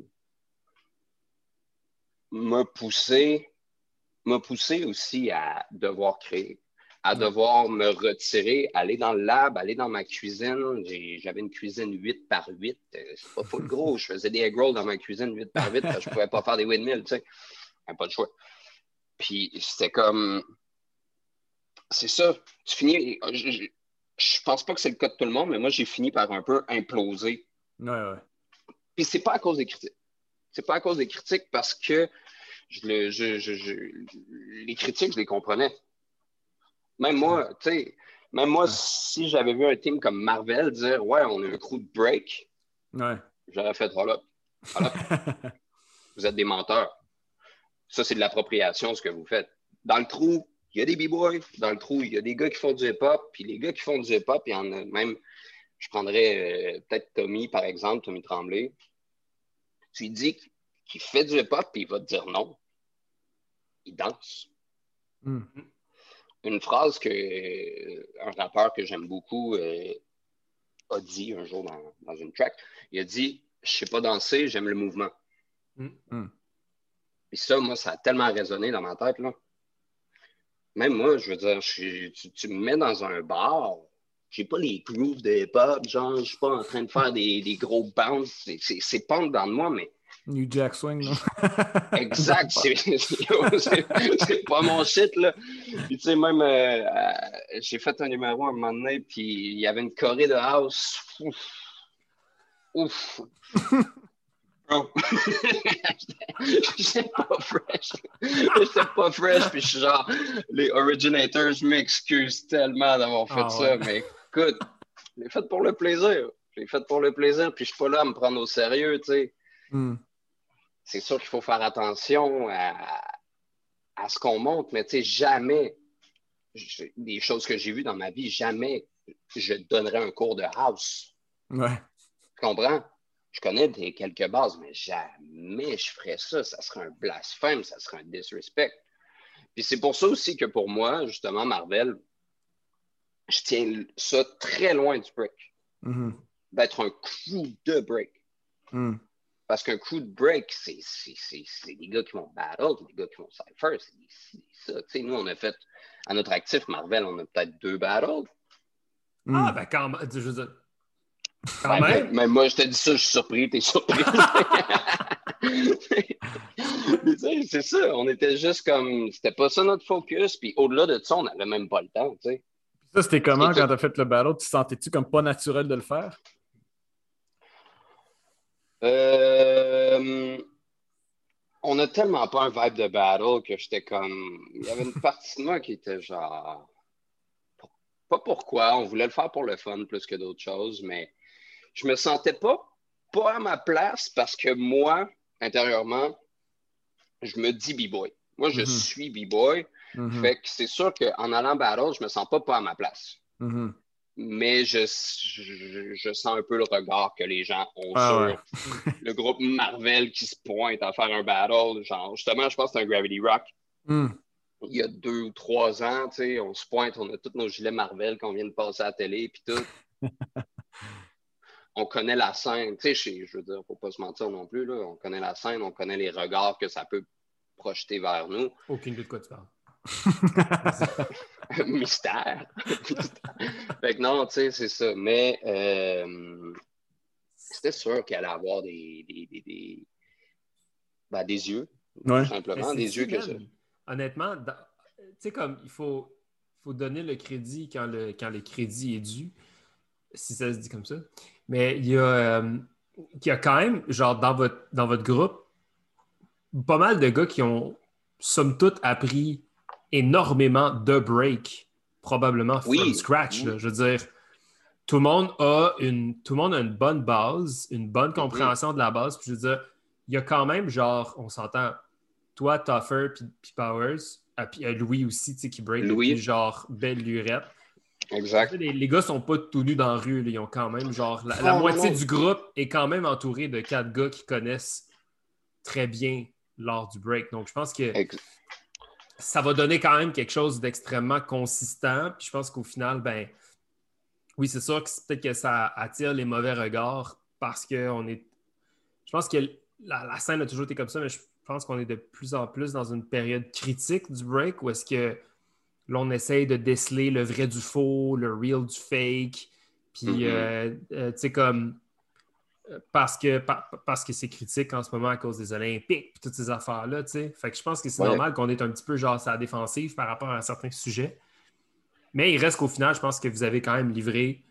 m'a poussé m'a poussé aussi à devoir créer à devoir me retirer, aller dans le lab, aller dans ma cuisine. J'avais une cuisine 8 par 8. euh, C'est pas full [laughs] gros. Je faisais des egg rolls dans ma cuisine 8 par 8 parce que je pouvais pas faire des windmills, tu sais. J'avais Pas de choix. Puis c'était comme. C'est ça. Tu finis. Je, je, je pense pas que c'est le cas de tout le monde, mais moi, j'ai fini par un peu imploser. Ouais, ouais. Puis c'est pas à cause des critiques. C'est pas à cause des critiques parce que je le, je, je, je- les critiques, je les comprenais. Même moi, tu sais, même moi, Ouais. si j'avais vu un team comme Marvel dire Ouais, on a un crew de break, Ouais. j'aurais fait voilà, [laughs] vous êtes des menteurs. Ça, c'est de l'appropriation, ce que vous faites. Dans le trou, il y a des b-boys. Dans le trou, il y a des gars qui font du hip-hop. Puis les gars qui font du hip-hop, il y en a même. Je prendrais euh, peut-être Tommy, par exemple, Tommy Tremblay. Tu lui dis qu'il fait du hip-hop, puis il va te dire non. Il danse. Hmm. Une phrase que un rappeur que j'aime beaucoup euh, a dit un jour dans, dans une track. Il a dit Je sais pas danser, j'aime le mouvement. Mm. Mm. Puis ça, moi, ça a tellement résonné dans ma tête. Là. Même moi, je veux dire, je tu, tu me mets dans un bar, j'ai pas les grooves de hip-hop, genre, je suis pas en train de faire des, des gros bounce. C'est- C'est c'est pas dans de moi, mais New Jack Swing, non? Exact, [laughs] c'est pas mon shit, là. Puis, tu sais, même, euh, euh, j'ai fait un numéro à un moment donné, puis il y avait une choré de house. Ouf. Ouf. [laughs] [laughs] J'étais pas fresh. J'étais pas fresh, puis je suis genre, les originators, je m'excuse tellement d'avoir fait Ah ça, ouais. mais écoute, je l'ai fait pour le plaisir. Je l'ai fait pour le plaisir, puis je suis pas là à me prendre au sérieux, tu sais Hmm. c'est sûr qu'il faut faire attention à, à ce qu'on montre, mais tu sais, jamais, je- des choses que j'ai vues dans ma vie, jamais je donnerais un cours de house. Ouais. Tu comprends? Je connais des quelques bases, mais jamais je ferais ça. Ça serait un blasphème, ça serait un disrespect. Puis c'est pour ça aussi que pour moi, justement, Marvel, je tiens ça très loin du break, Mhm. d'être un crew de break. Hmm. Parce qu'un crew de break, c'est c'est- c'est- c'est des gars qui vont battle, c'est des gars qui vont cypher, c'est ça. Tu sais, nous, on a fait, à notre actif, Marvel, on a peut-être deux battles. Hmm. Ah, ben quand même. Je veux dire. Quand Ben, même. mais, mais moi, je te dis ça, je suis surpris, t'es surpris. [laughs] C'est ça, on était juste comme, c'était pas ça notre focus, puis au-delà de ça, on n'avait même pas le temps, tu sais. Ça, c'était comment quand t'as fait le battle? Tu sentais-tu comme pas naturel de le faire? Euh, on a tellement pas un vibe de battle que j'étais comme. Il y avait une partie de moi qui était genre. Pas pourquoi, on voulait le faire pour le fun plus que d'autres choses, mais je me sentais pas, pas à ma place parce que moi, intérieurement, je me dis B-boy. Moi, je Mhm. suis B-Boy. Mhm. Fait que c'est sûr qu'en allant battle, je me sens pas pas à ma place. Mhm. Mais je, je, je sens un peu le regard que les gens ont Ah sur le groupe Marvel qui se pointe à faire un battle. Genre, justement, je pense que c'est un Gravity Rock. Mhm. Il y a deux ou trois ans, tu sais, on se pointe, on a tous nos gilets Marvel qu'on vient de passer à la télé, puis tout. [laughs] on connaît la scène, tu sais, je- je veux dire, faut pas se mentir non plus, là. On connaît la scène, on connaît les regards que ça peut projeter vers nous. Aucune idée de quoi tu parles. [laughs] Mystère. fait que non, tu sais, c'est ça. Mais euh, c'était sûr qu'il allait avoir des, des, des, des, ben, des yeux, Ouais. tout simplement, des yeux que ça. Honnêtement, dans- tu sais, comme il faut, faut donner le crédit quand le, quand le crédit est dû, si ça se dit comme ça. Mais il y a, euh, il y a quand même, genre, dans votre, dans votre groupe, pas mal de gars qui ont, somme toute, appris énormément de break, probablement from scratch. Là. Je veux dire, tout le monde a une, tout le monde a une bonne base, une bonne compréhension de la base. Puis je veux dire, il y a quand même, genre, on s'entend, toi, Toffer, puis, Powers, ah, puis euh, Louis aussi, tu sais, qui break, Louis. depuis, genre, belle lurette. Exact. Les, les gars sont pas tout nus dans la rue, là. ils ont quand même, genre, la, non, moitié non. du groupe est quand même entouré de quatre gars qui connaissent très bien l'art du break. Donc, je pense que ça va donner quand même quelque chose d'extrêmement consistant. Puis je pense qu'au final, ben oui, c'est sûr que peut-être que ça attire les mauvais regards parce que on est. Je pense que la, la scène a toujours été comme ça, mais je pense qu'on est de plus en plus dans une période critique du break où est-ce que là, on essaye de déceler le vrai du faux, le real du fake. Puis, Mhm. euh, euh, tu sais, comme. Parce que, pa- parce que c'est critique en ce moment à cause des Olympiques et toutes ces affaires-là, tu sais. Fait que je pense que c'est Ouais. normal qu'on est un petit peu genre à la défensive par rapport à certains sujets. Mais il reste qu'au final, je pense que vous avez quand même livré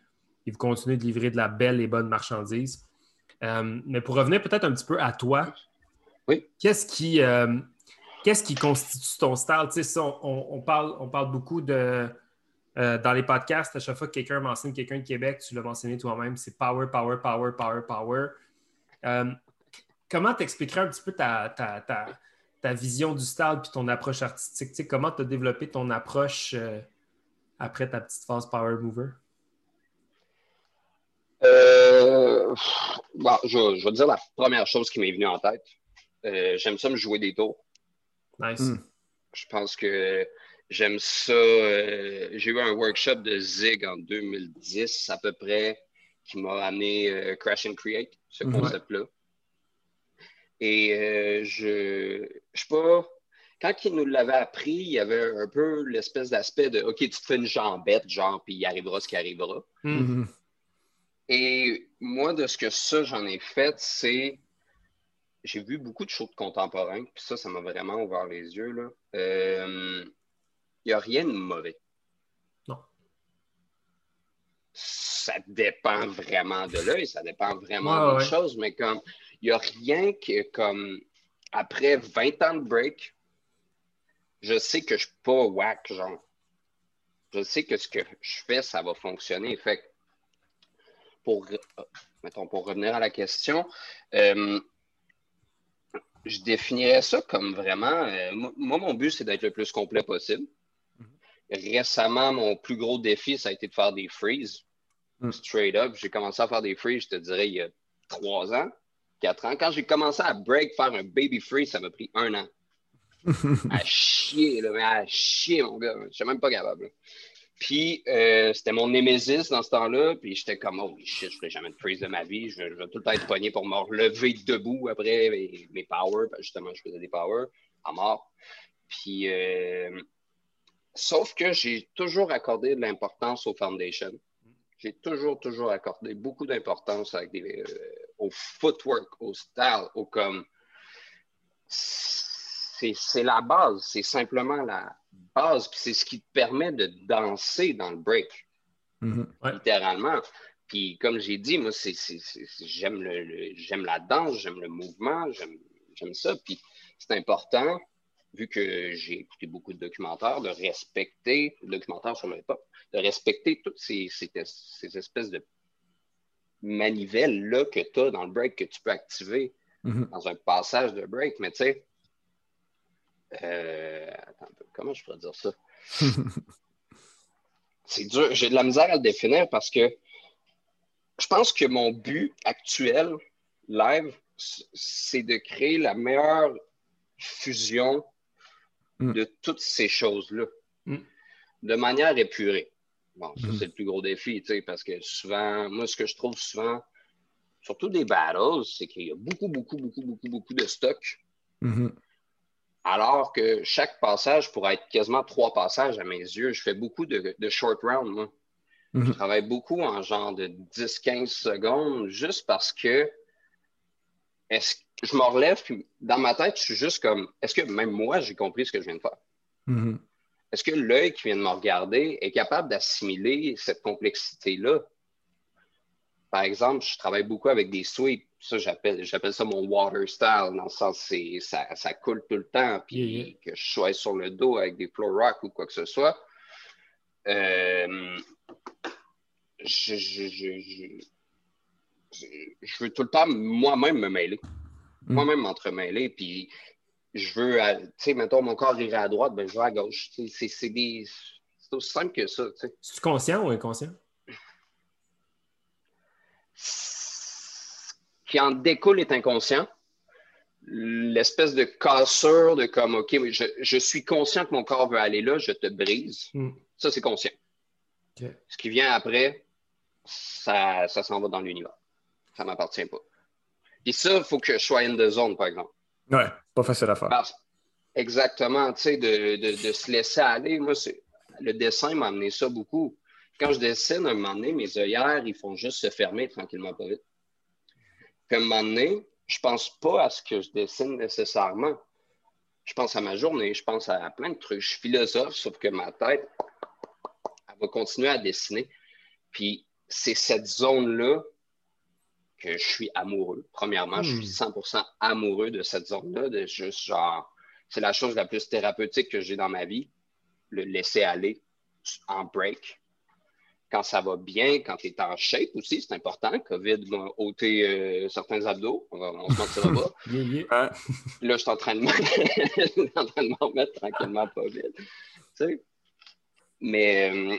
et vous continuez de livrer de la belle et bonne marchandise. Euh, mais pour revenir peut-être un petit peu à toi, Oui. qu'est-ce qui, euh, qu'est-ce qui constitue ton style? Tu sais, on parle, on parle beaucoup de. Euh, dans les podcasts, à chaque fois que quelqu'un mentionne quelqu'un de Québec, tu l'as mentionné toi-même, c'est power, power, power, power, power. Euh, comment t'expliquerais un petit peu ta, ta, ta, ta vision du style puis ton approche artistique? Tu sais, comment tu as développé ton approche euh, après ta petite phase power mover? Euh, bon, je, je vais dire la première chose qui m'est venue en tête. Euh, j'aime ça me jouer des tours. Nice. Mm. Je pense que j'aime ça. euh, J'ai eu un workshop de Zig en 2010 à peu près qui m'a amené euh, Crash and Create, ce Mhm. concept-là. Et euh, je je sais pas. Quand il nous l'avait appris, il y avait un peu l'espèce d'aspect de OK, tu te fais une jambette, genre, puis il arrivera ce qui arrivera. Mm. Mhm. Et moi, de ce que ça, j'en ai fait, c'est. J'ai vu beaucoup de choses contemporaines, puis ça, ça m'a vraiment ouvert les yeux. là. Euh, n'y a rien de mauvais. Non. Ça dépend vraiment de l'œil, ça dépend vraiment Ouais, d'autres ouais. choses, mais comme. Il n'y a rien que, comme. Après 20 ans de break, je sais que je suis pas whack, genre. Je sais que ce que je fais, ça va fonctionner. Fait que pour, mettons, pour revenir à la question, euh, je définirais ça comme vraiment. euh, moi, mon but, c'est d'être le plus complet possible. Récemment, mon plus gros défi, ça a été de faire des freezes. Mm. Straight up. J'ai commencé à faire des freezes, je te dirais, il y a trois ans, quatre ans. Quand j'ai commencé à break, faire un baby freeze, ça m'a pris un an. [laughs] À chier, là, mais à chier, mon gars. Je suis même pas capable. là. Puis, euh, c'était mon némésis dans ce temps-là. Puis, j'étais comme, oh shit, je ferai jamais de freeze de ma vie. Je, vais- je vais tout le temps être pogné pour me relever debout après mes, mes powers. Justement, je faisais des powers à mort. Puis, euh, sauf que j'ai toujours accordé de l'importance aux foundations. J'ai toujours, toujours accordé beaucoup d'importance euh, au footwork, au style, au comme. C'est c'est la base, c'est simplement la base, puis c'est ce qui te permet de danser dans le break, Mhm. Ouais. littéralement. Puis comme j'ai dit, moi, j'aime le, le- j'aime la danse, j'aime le mouvement, j'aime j'aime ça. Puis c'est important, vu que j'ai écouté beaucoup de documentaires, de respecter, documentaires sur le hip-hop, de respecter toutes ces, ces, ces espèces de manivelles-là que tu as dans le break que tu peux activer Mhm. dans un passage de break. Mais tu sais, Euh, comment je pourrais dire ça? [laughs] c'est dur, j'ai de la misère à le définir parce que je pense que mon but actuel, live, c'est de créer la meilleure fusion mm. de toutes ces choses-là mm. de manière épurée. Bon, ça, mm. c'est le plus gros défi, tu sais, parce que souvent, moi, ce que je trouve souvent, surtout des battles, c'est qu'il y a beaucoup, beaucoup, beaucoup, beaucoup, beaucoup de stock. Mm-hmm. Alors que chaque passage pourrait être quasiment trois passages à mes yeux. Je fais beaucoup de, short round, moi. Je mm-hmm. travaille beaucoup en genre de 10-15 secondes juste parce que est-ce je me relève, puis dans ma tête, je suis juste comme est-ce que même moi, j'ai compris ce que je viens de faire? Mm-hmm. Est-ce que l'œil qui vient de me regarder est capable d'assimiler cette complexité-là? Par exemple, je travaille beaucoup avec des sweeps. Ça, j'appelle, ça mon water style, dans le sens c'est ça, ça coule tout le temps, puis que je sois sur le dos avec des floor rock ou quoi que ce soit. Euh, je, je, je, veux tout le temps moi-même me mêler. Mm. Moi-même m'entremêler. Puis je veux, tu sais, mettons, mon corps irait à droite, ben je vais à gauche. C'est aussi simple que ça. C'est conscient ou inconscient? Ce qui en découle est inconscient. L'espèce de cassure de comme, OK, je, je, suis conscient que mon corps veut aller là, je te brise. Mm. Ça, c'est conscient. Ce qui vient après, ça, ça s'en va dans l'univers ça ne m'appartient pas. Puis ça, il faut que je sois in the zone, par exemple. Ouais, pas facile à faire. exactement, tu sais, de, se laisser aller. Moi, le dessin m'a amené ça beaucoup. Quand je dessine, à un moment donné, mes œillères, ils font juste se fermer tranquillement, pas vite. Puis à un moment donné, je ne pense pas à ce que je dessine nécessairement. Je pense à ma journée, je pense à plein de trucs. Je suis philosophe, sauf que ma tête, elle va continuer à dessiner. Puis c'est cette zone-là que je suis amoureux. Premièrement, je suis 100% hmm. amoureux de cette zone-là, de juste genre, c'est la chose la plus thérapeutique que j'ai dans ma vie, le laisser aller en break. Quand ça va bien, quand tu es en shape aussi, c'est important. COVID m'a ôté euh, certains abdos, on, va, on se mentira pas. [laughs] Là, [laughs] je suis en train de m'en remettre tranquillement pas vite. Mais euh,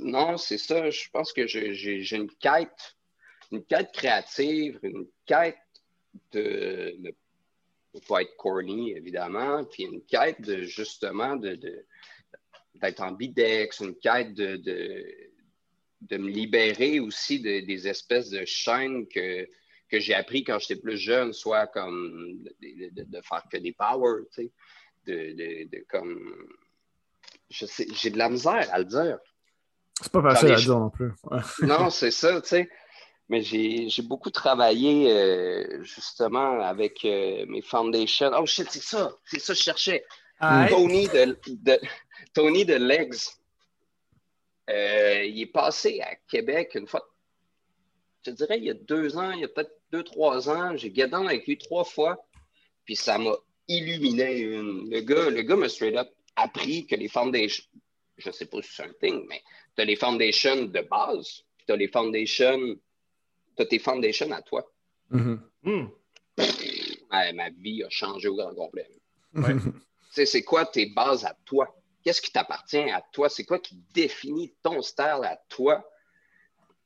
non, c'est ça. Je pense que j'ai une quête une quête créative, une quête de ne pas être corny, évidemment, puis une quête de justement de, d'être en bidex, une quête de, de, me libérer aussi des espèces de chaînes que, que j'ai appris quand j'étais plus jeune, soit comme de, faire que des powers, tu sais, de, comme. Je sais, j'ai de la misère à le dire. C'est pas facile à dire non plus. non, c'est ça, tu sais. Mais j'ai beaucoup travaillé euh, justement avec euh, mes foundations. Oh shit, c'est ça, c'est ça que je cherchais. Tony de, Tony de Legs. Euh, il est passé à Québec une fois, je dirais il y a deux ans, il y a peut-être deux, trois ans. J'ai guidé avec lui trois fois, puis ça m'a illuminé. Le gars, le gars m'a straight up appris que les foundations, je ne sais pas si c'est un thing, mais tu as les foundations de base, puis tu as les foundations as tes foundations à toi. Mm-hmm. Hmm. ma vie a changé au grand complet. [laughs] c'est quoi tes bases à toi? Qu'est-ce qui t'appartient à toi? C'est quoi qui définit ton style à toi?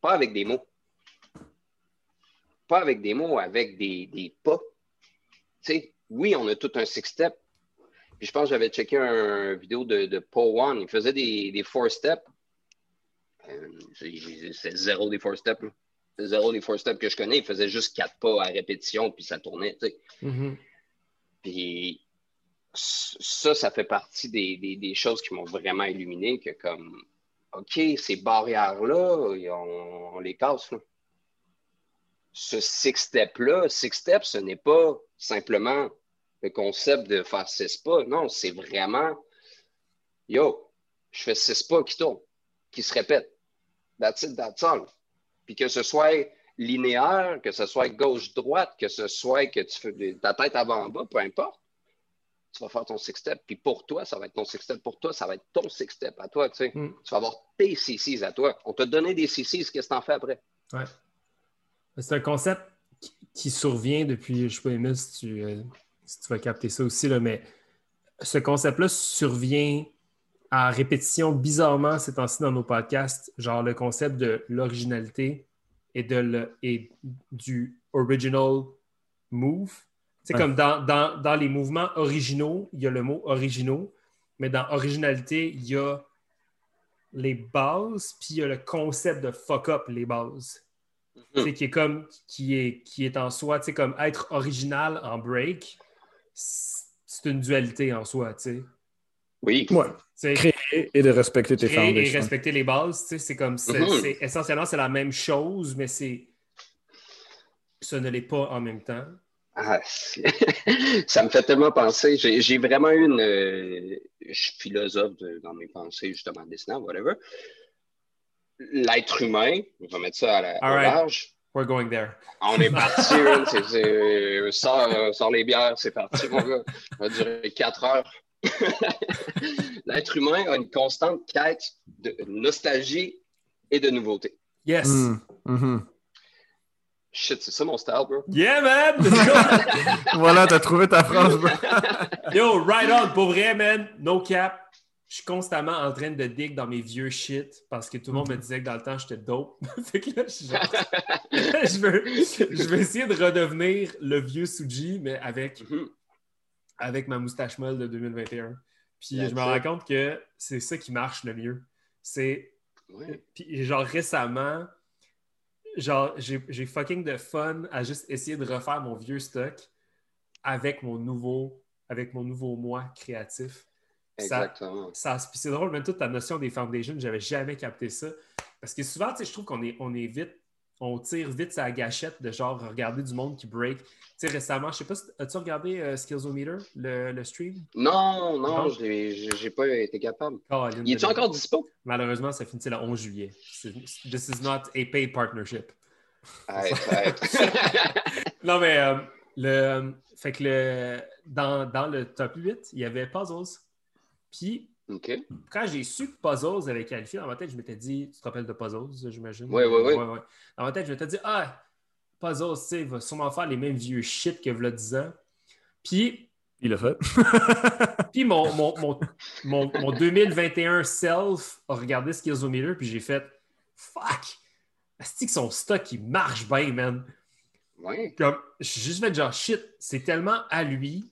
Pas avec des mots. Pas avec des mots, avec des, des pas. oui, on a tout un six-step. Puis je pense que j'avais checké un, vidéo de, de, Paul One. Il faisait des, des four-steps. Euh, c'est zéro des four-steps zéro des four steps que je connais, il faisait juste quatre pas à répétition, puis ça tournait, tu sais. Mm-hmm. Puis ça, ça fait partie des, choses qui m'ont vraiment illuminé, que comme, OK, ces barrières-là, on, les casse, Ce six-step-là, six-step, ce n'est pas simplement le concept de faire six pas, non, c'est vraiment, yo, je fais six pas qui tournent, qui se répètent. That's it, that's all. Puis que ce soit linéaire, que ce soit gauche-droite, que ce soit que tu fais ta tête avant-bas, peu importe, tu vas faire ton six-step. Puis pour toi, ça va être ton six-step. Pour toi, ça va être ton six-step à toi. Tu, sais. Mm. tu vas avoir tes CCs à toi. On t'a donné des CCs, qu'est-ce que tu en fais après? Ouais. C'est un concept qui survient depuis, je ne sais pas, Emile, si tu, euh, si tu vas capter ça aussi, là, mais ce concept-là survient à répétition bizarrement ces temps-ci dans nos podcasts, genre le concept de l'originalité et, de le, et du original move. C'est Ouais. comme dans, dans- dans les mouvements originaux, il y a le mot originaux, mais dans originalité, il y a les bases, puis il y a le concept de fuck up les bases. Tu sais, qui est comme qui est, qui est en soi, tu sais, comme être original en break, c'est c'est une dualité en soi, tu sais. Oui. Ouais. Créer et de respecter tes Créer et respecter les bases, tu sais, c'est comme c'est, Mhm. c'est- essentiellement c'est la même chose, mais c'est ce ne l'est pas en même temps. Ah, [laughs] ça me fait tellement penser. J'ai j'ai vraiment eu une. euh, je suis philosophe de- dans mes pensées, justement, en dessinant, whatever. L'être humain, on va mettre ça à la, All right. large. We're going there. On est [laughs] parti, c'est- sors les bières, c'est parti, mon gars. Ça va durer quatre heures. [laughs] L'être humain a une constante quête de nostalgie et de nouveauté. Yes. Mm, mhm. Shit, c'est ça mon style, bro. Yeah, man! [laughs] Voilà, t'as trouvé ta phrase, bro. [laughs] Yo, right on, pour vrai, man, no cap. Je suis constamment en train de dig dans mes vieux shit parce que tout le monde me disait que dans le temps, j'étais dope. fait que là, je, suis genre- je veux, je veux essayer de redevenir le vieux Suji, mais avec, Mhm. Avec ma moustache molle de 2021. Puis That's je me rends compte que c'est ça qui marche le mieux. C'est puis genre récemment, genre j'ai fucking de fun à juste essayer de refaire mon vieux stock avec mon nouveau, avec mon nouveau moi créatif. Exactement. ça, puis c'est drôle, même toute ta notion des foundations, j'avais jamais capté ça. Parce que souvent, tu sais, je trouve qu'on est, on est vite, on tire vite sa gâchette de genre regarder du monde qui break. Tu sais, récemment, je sais pas, as-tu regardé euh, Skillsometer, le, le stream? Non, Non. non, j'ai pas été capable. Il est-tu encore dispo? Malheureusement, ça finit le 11 juillet. This is not a paid partnership. [laughs] [laughs] Non, mais euh, le, fait que le, dans, dans le top 8, il y avait Puzzles. Puis, Quand j'ai su que Puzzles avait qualifié, dans ma tête, je m'étais dit, tu te rappelles de Puzzles, j'imagine? Oui, oui, oui. Dans ma tête, je m'étais dit, ah, Puzzles, tu sais, il va sûrement faire les mêmes vieux shit que v'là 10 ans. Puis, Il l'a fait. [laughs] puis mon, mon, mon, mon, mon 2021 self a regardé Skillsometer, puis j'ai fait, fuck, c'est que son stock, il marche bien, man. Ouais. Comme, j'ai juste fait genre shit, c'est tellement à lui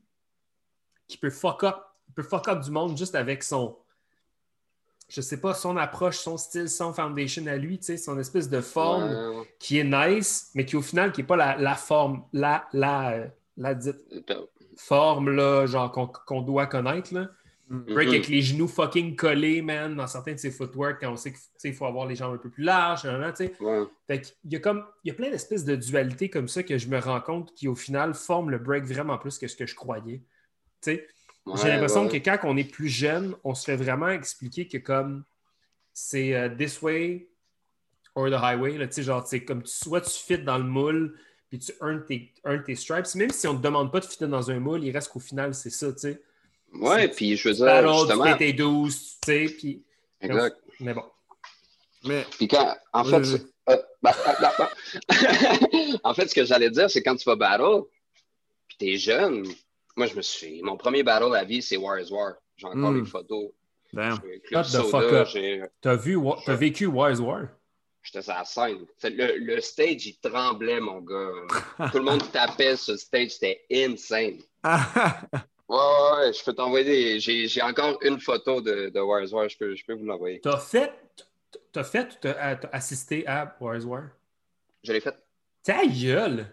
qu'il peut fuck up, peut fuck up du monde juste avec son, je sais pas, son approche, son style, son foundation à lui, tu sais, son espèce de forme Ouais, ouais. qui est nice, mais qui au final qui est pas la, la forme, la, la, la dite forme là, genre qu'on qu'on doit connaître là. Break Mhm. avec les genoux fucking collés, man, dans certains de ses footwork, quand on sait qu'il faut avoir les jambes un peu plus larges, tu sais. Ouais. Fait qu'il y a comme il y a plein d'espèces de dualités comme ça que je me rends compte qui au final forment le break vraiment plus que ce que je croyais. Tu sais, Ouais, j'ai l'impression ouais. que quand on est plus jeune, on se fait vraiment expliquer que comme c'est euh, this way or the highway, là, tu sais, genre, c'est comme tu- soit tu fit dans le moule puis tu earn tes, earn tes stripes. Même si on ne te demande pas de fitter dans un moule, il reste qu'au final, c'est ça, tu sais. Ouais, puis je veux dire, Battle, tu justement, fais tes 12, tu sais, puis... exact. Mais bon. Mais Puis quand, en fait, euh, bah, bah, bah, bah. [laughs] en fait, ce que j'allais dire, c'est quand tu vas battle, puis t'es jeune. Moi, je me suis. Mon premier battle à vie, c'est War is War. J'ai encore Mm. les photos. damn. Shut the Soda, fuck T'as vu, t'as vécu Wise War? J'étais sur la scène. Le, le stage, il tremblait, mon gars. [laughs] Tout le monde tapait sur le stage. C'était insane. [laughs] Ouais, ouais, ouais, je peux t'envoyer. des- J'ai j'ai encore une photo de, de War is War. Je peux, je peux vous l'envoyer. T'as fait, t'as fait ou t'as assisté à Wise War? Je l'ai fait. Ta gueule!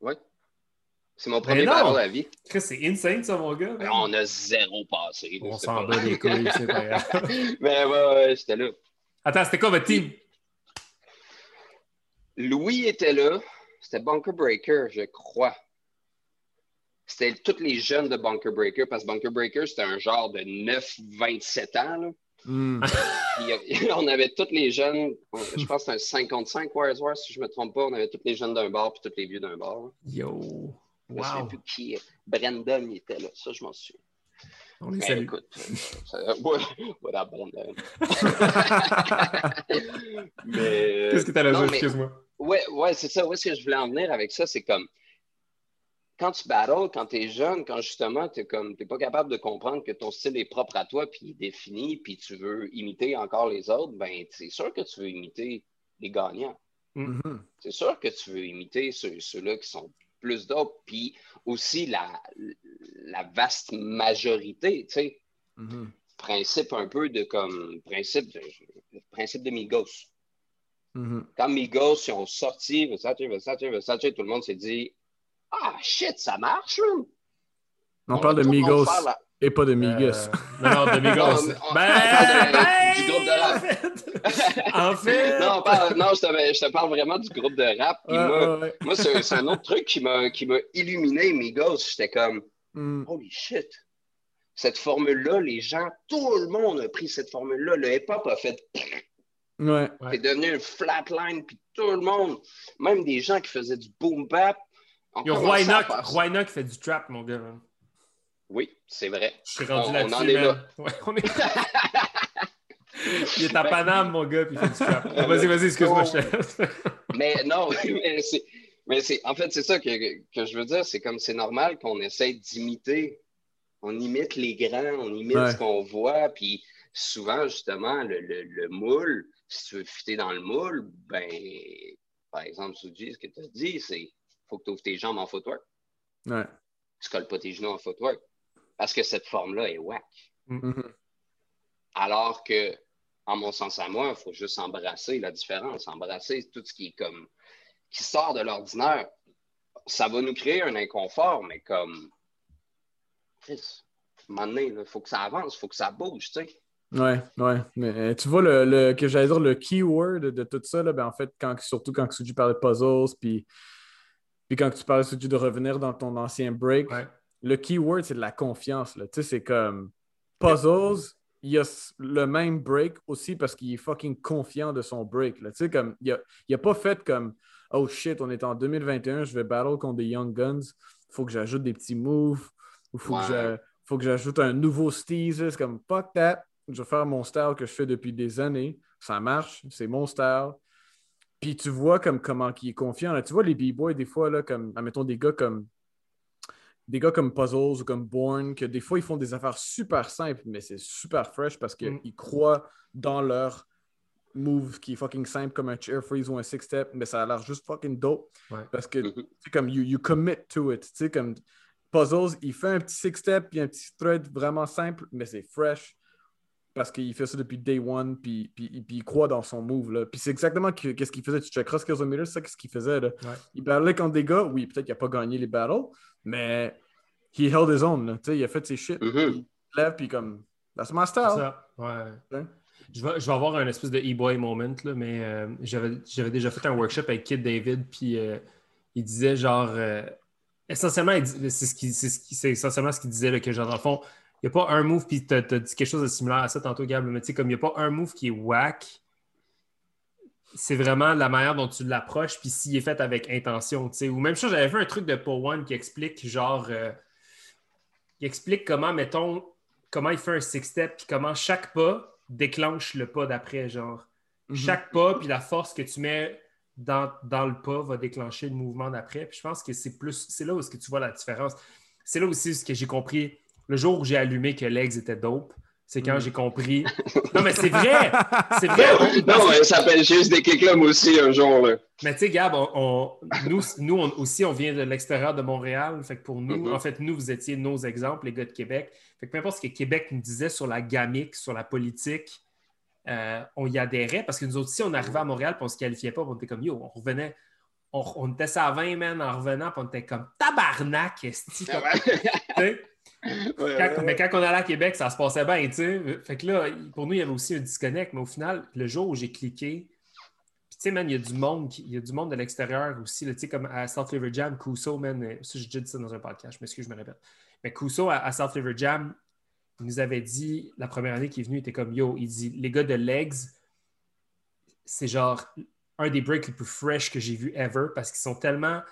Ouais. C'est mon premier battle à vie. C'est insane, ça, mon gars. Mais on a zéro passé. On c'est s'en pas- bat les couilles, c'est pas grave. [laughs] Mais ouais, ouais, j'étais là. Attends, c'était quoi votre team? Louis était là. C'était Bunker Breaker, je crois. C'était tous les jeunes de Bunker Breaker, parce que Bunker Breaker, c'était un genre de 9-27 ans. Là. Hmm. [laughs] [laughs] On avait tous les jeunes, je pense que c'était un 5 contre 5 Warriors War, si je ne me trompe pas. On avait tous les jeunes d'un bar puis tous les vieux d'un bar. là. Yo! Je souviens Wow! plus qui. Brandon, il était là. Ça, je m'en souviens. On les salue. écoute, euh, what up, Brandon? Mais, euh, Qu'est-ce que t'allais non, dire? Excuse-moi. Ouais, ouais, c'est ça. Où est-ce que je voulais en venir avec ça? C'est comme. quand tu battles, quand tu es jeune, quand justement tu n'es pas capable de comprendre que ton style est propre à toi, puis défini, puis tu veux imiter encore les autres, ben c'est sûr que tu veux imiter les gagnants. Mhm. C'est sûr que tu veux imiter ceux- ceux-là qui sont plus dope, puis aussi la, la vaste majorité, tu sais, Mhm. principe un peu de comme, principe de, principe de Migos. Mhm. Quand Migos, ils ont sorti Versace, Versace, Versace, tout le monde s'est dit Ah shit, ça marche, man. On parle de Migos la- et pas de Migos. Euh, [laughs] non, non, de Migos. Non, mais on- ben, ben, [laughs] du groupe de rap. En fait, [laughs] en fait non, parle- non, je, te, je te parle vraiment du groupe de rap. Puis Ouais, moi, ouais, ouais. moi c'est c'est un autre truc qui m'a illuminé, Migos. J'étais comme Mhm. Holy shit. Cette formule-là, les gens, tout le monde a pris cette formule-là. Le hip-hop a fait Ouais. Ouais. C'est devenu une flatline, puis tout le monde, même des gens qui faisaient du boom bap. Yo, Roy faire Enoch fait du trap, mon gars. man. Oui, c'est vrai. Je suis rendu On- on là-dessus, en est man. là. Ouais, [laughs] on est... [laughs] Il est à Paname, mon gars, puis il fait du. [laughs] Vas-y, vas-y, excuse-moi, je te laisse. Mais non, mais c'est, mais c'est, en fait, c'est ça que, que je veux dire. C'est comme c'est normal qu'on essaye d'imiter. On imite les grands, on imite Ouais. ce qu'on voit, puis souvent, justement, le, le, le moule, si tu veux fitter dans le moule, ben, par exemple, Suji, ce que tu as dit, c'est faut que tu ouvres tes jambes en footwork. Ouais. Tu colles pas tes genoux en footwork. Parce que cette forme-là est whack. Mhm. Alors que, en mon sens à moi, il faut juste embrasser la différence, embrasser tout ce qui est comme qui sort de l'ordinaire. Ça va nous créer un inconfort, mais comme Chris, à un moment donné, il faut que ça avance, il faut que ça bouge, tu sais. Ouais, ouais. Mais euh, tu vois, le, le- que j'allais dire, le keyword de tout ça, là, ben, en fait, quand, surtout quand Suji parlait de puzzles, puis, puis quand tu parlais, Suji, de revenir dans ton ancien break, Ouais. Le keyword, c'est de la confiance. là. Tu sais, c'est comme puzzles, il y a le même break aussi parce qu'il est fucking confiant de son break. là. Tu sais, comme, il a, il a pas fait comme Oh shit, on est en 2021, je vais battle contre des Young Guns, faut que j'ajoute des petits moves, ou faut que faut que j'ajoute un nouveau style. C'est comme fuck that, je vais faire mon style que je fais depuis des années, ça marche, c'est mon style. Puis tu vois comme comment il est confiant. là. Tu vois les B-boys, des fois, là, comme, admettons, des gars comme des gars comme Puzzles ou comme Born, que des fois, ils font des affaires super simples, mais c'est super fresh parce qu'ils Mm. croient dans leur move qui est fucking simple comme un chair freeze ou un six step, mais ça a l'air juste fucking dope. Ouais. Parce que c'est comme you, you commit to it. Tu sais, comme Puzzles, il fait un petit six step puis un petit thread vraiment simple, mais c'est fresh parce qu'il fait ça depuis day one, puis, puis, puis il croit dans son move. Là. Puis c'est exactement que- qu'est-ce qu'il faisait. Tu checkeras Skillsometer, c'est ça qu'est-ce qu'il faisait. Là. Ouais. Il battlait contre des gars, oui, peut-être qu'il n'a pas gagné les battles, mais he held his own. Là. Il a fait ses shit, Mhm. puis il lève, puis comme, that's my style. C'est ça. Ouais. Je vais, je vais avoir un espèce de e-boy moment, là, mais euh, j'avais j'avais déjà fait un workshop avec Kid David, puis euh, il disait genre. euh, essentiellement, c'est ce qui- c'est ce qui- c'est essentiellement ce qu'il disait, là, que genre, dans le fond, n'y a pas un move, puis tu as, dit quelque chose de similaire à ça tantôt, Gab, mais tu sais, comme il n'y a pas un move qui est whack, c'est vraiment la manière dont tu l'approches, puis s'il est fait avec intention, tu sais. Ou même chose, j'avais vu un truc de Paul One qui explique, genre, euh, il explique comment, mettons, comment il fait un six-step, puis comment chaque pas déclenche le pas d'après, genre. Mhm. Chaque pas, puis la force que tu mets dans, dans le pas va déclencher le mouvement d'après. Puis je pense que c'est plus, c'est là où est-ce que tu vois la différence. C'est là aussi ce que j'ai compris. Le jour où j'ai allumé que Legs était dope, c'est quand Mhm. j'ai compris. [laughs] Non, mais c'est vrai! C'est vrai! Non, mais ça s'appelle juste des kicks là, moi aussi, un jour. Là. Mais tu sais, Gab, on, on- nous, nous on- aussi, on vient de l'extérieur de Montréal. Fait que pour nous, Mhm. en fait, nous, vous étiez nos exemples, les gars de Québec. Fait que peu importe ce que Québec nous disait sur la gamique, sur la politique, euh, on y adhérait parce que nous autres aussi, on arrivait à Montréal puis on se qualifiait pas. On était comme yo, on revenait. On, on était ça à 20 man en revenant, puis on était comme tabarnak, esti. Comme-. [laughs] [laughs] Ouais, Quand- ouais, mais quand on allait à Québec, ça se passait bien, tu sais. Fait que là, pour nous, il y avait aussi un disconnect, mais au final, le jour où j'ai cliqué, puis tu sais, man, il y a du monde, qui- il y a du monde de l'extérieur aussi, tu sais, comme à South River Jam, Kuso, man, euh, ça, j'ai déjà dit ça dans un podcast, je m'excuse, je me répète. Mais à, à South River Jam, il nous avait dit, la première année qu'il est venu, il était comme, yo, il dit, les gars de Legs, c'est genre un des breaks les plus fresh que j'ai vu ever, parce qu'ils sont tellement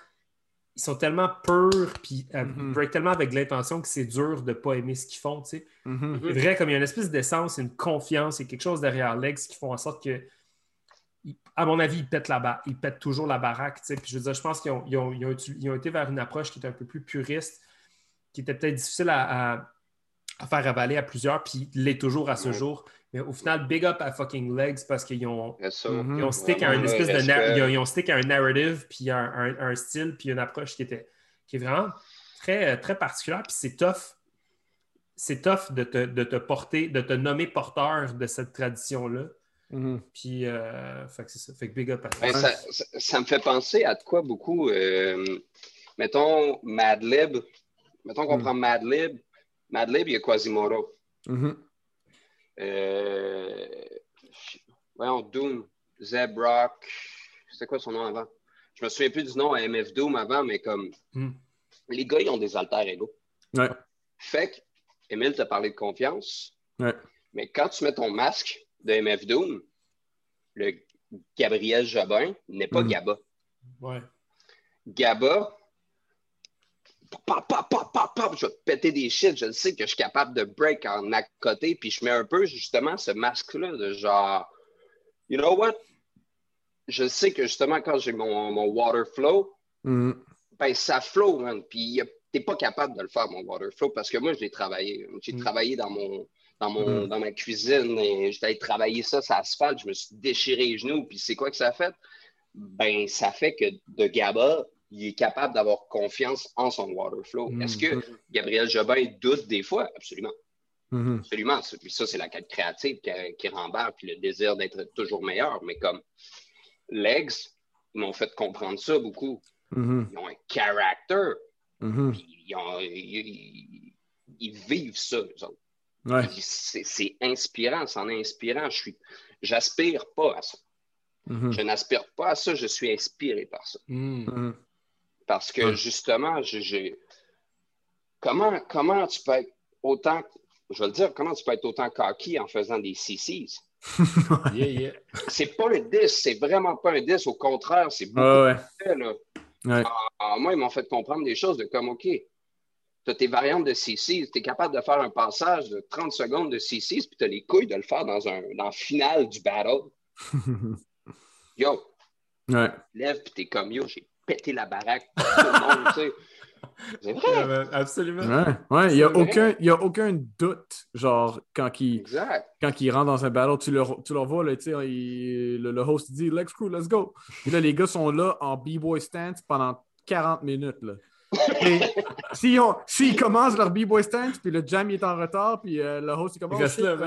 ils sont tellement purs, puis euh, Mhm. ils break tellement avec l'intention que c'est dur de ne pas aimer ce qu'ils font, tu sais. Mhm. C'est vrai, comme il y a une espèce d'essence, une confiance, il y a quelque chose derrière l'ex qui font en sorte que à mon avis, ils pètent, la ils pètent toujours la baraque. tu sais. Puis je veux dire, je pense qu'ils ont, ils ont- ils ont utu- ils ont été vers une approche qui était un peu plus puriste, qui était peut-être difficile à, à- à faire avaler à plusieurs, puis il l'est toujours à ce jour. Mais au final, big up à fucking Legs parce qu'ils ont. Mhm. ils ont stick à une espèce de ils ont, ils ont stick à un narrative, puis un, un- un style, puis une approche qui était qui est vraiment très, très particulière. Puis c'est tough. C'est tough de te, de te porter, de te nommer porteur de cette tradition-là. Mhm. Puis, euh, fait que c'est ça. Fait que big up à Ben, ça, ça, ça me fait penser à de quoi beaucoup. euh, mettons Madlib. Mettons qu'on Mm. prend Madlib. Madlib, il y a Quasimodo. Euh, voyons, Doom. Zeb Rock. C'était quoi son nom avant? Je me souviens plus du nom à MF Doom avant, mais comme Mm. les gars, ils ont des alter égaux. Ouais. Fait que, Emile t'a parlé de confiance. Ouais. Mais quand tu mets ton masque de MF Doom, le Gabriel Jobin n'est pas Mhm. Gaba. Ouais. Gaba, pop, pop, pop, pop, pop, je vais te péter des shit. Je le sais que je suis capable de break en à côté. Puis je mets un peu justement ce masque-là de genre, you know what? Je sais que justement quand j'ai mon, mon water flow, Mhm. ben ça flow, man. Puis t'es pas capable de le faire, mon water flow, parce que moi, je l'ai travaillé. J'ai Mm. travaillé dans mon. Dans, mon, Mm. dans ma cuisine, et j'étais allé travailler ça sur l'asphalte, je me suis déchiré les genoux, puis c'est quoi que ça a fait? Ben, ça fait que de Gaba, il est capable d'avoir confiance en son water flow. Mm. Est-ce que Gabriel Jobin doute des fois? Absolument. Mhm. Absolument. Puis ça, c'est la quête créative qui, qui puis le désir d'être toujours meilleur. Mais comme Legs m'ont fait comprendre ça beaucoup. Mhm. Ils ont un character. Puis ils, ont- ils- vivent ça, eux autres. Ouais. C'est inspirant, c'en est inspirant. Je suis, j'aspire pas à ça. Je n'aspire pas à ça, je suis inspiré par ça. Parce que justement, j'ai-. Comment, comment tu peux être autant. Je vais le dire, comment tu peux être autant cocky en faisant des CCs? [laughs] Yeah, yeah. C'est pas un 10, c'est vraiment pas un 10. Au contraire, c'est beaucoup Ouais, ouais. fait, là. Ouais. Ah, moi, ils m'ont fait comprendre des choses de comme, OK, tu as tes variantes de CC, tu es capable de faire un passage de 30 secondes de CC, puis tu as les couilles de le faire dans, un, dans le final du battle. [laughs] Yo, ouais. lève, puis t'es comme, yo, j'ai la baraque. [laughs] C'est vrai. Absolument. Ouais, ouais, il n'y a, aucun- il y a aucun doute, genre, quand il, Exact. quand il rentre dans un battle, tu le, tu le vois, là, il- le, le host dit Let's go, let's go. Puis là, les gars sont là en B-boy stance pendant 40 minutes. Là. Et s'ils commencent leur B-boy stance, puis le jam il est en retard, puis euh, le host il commence. Il reste là,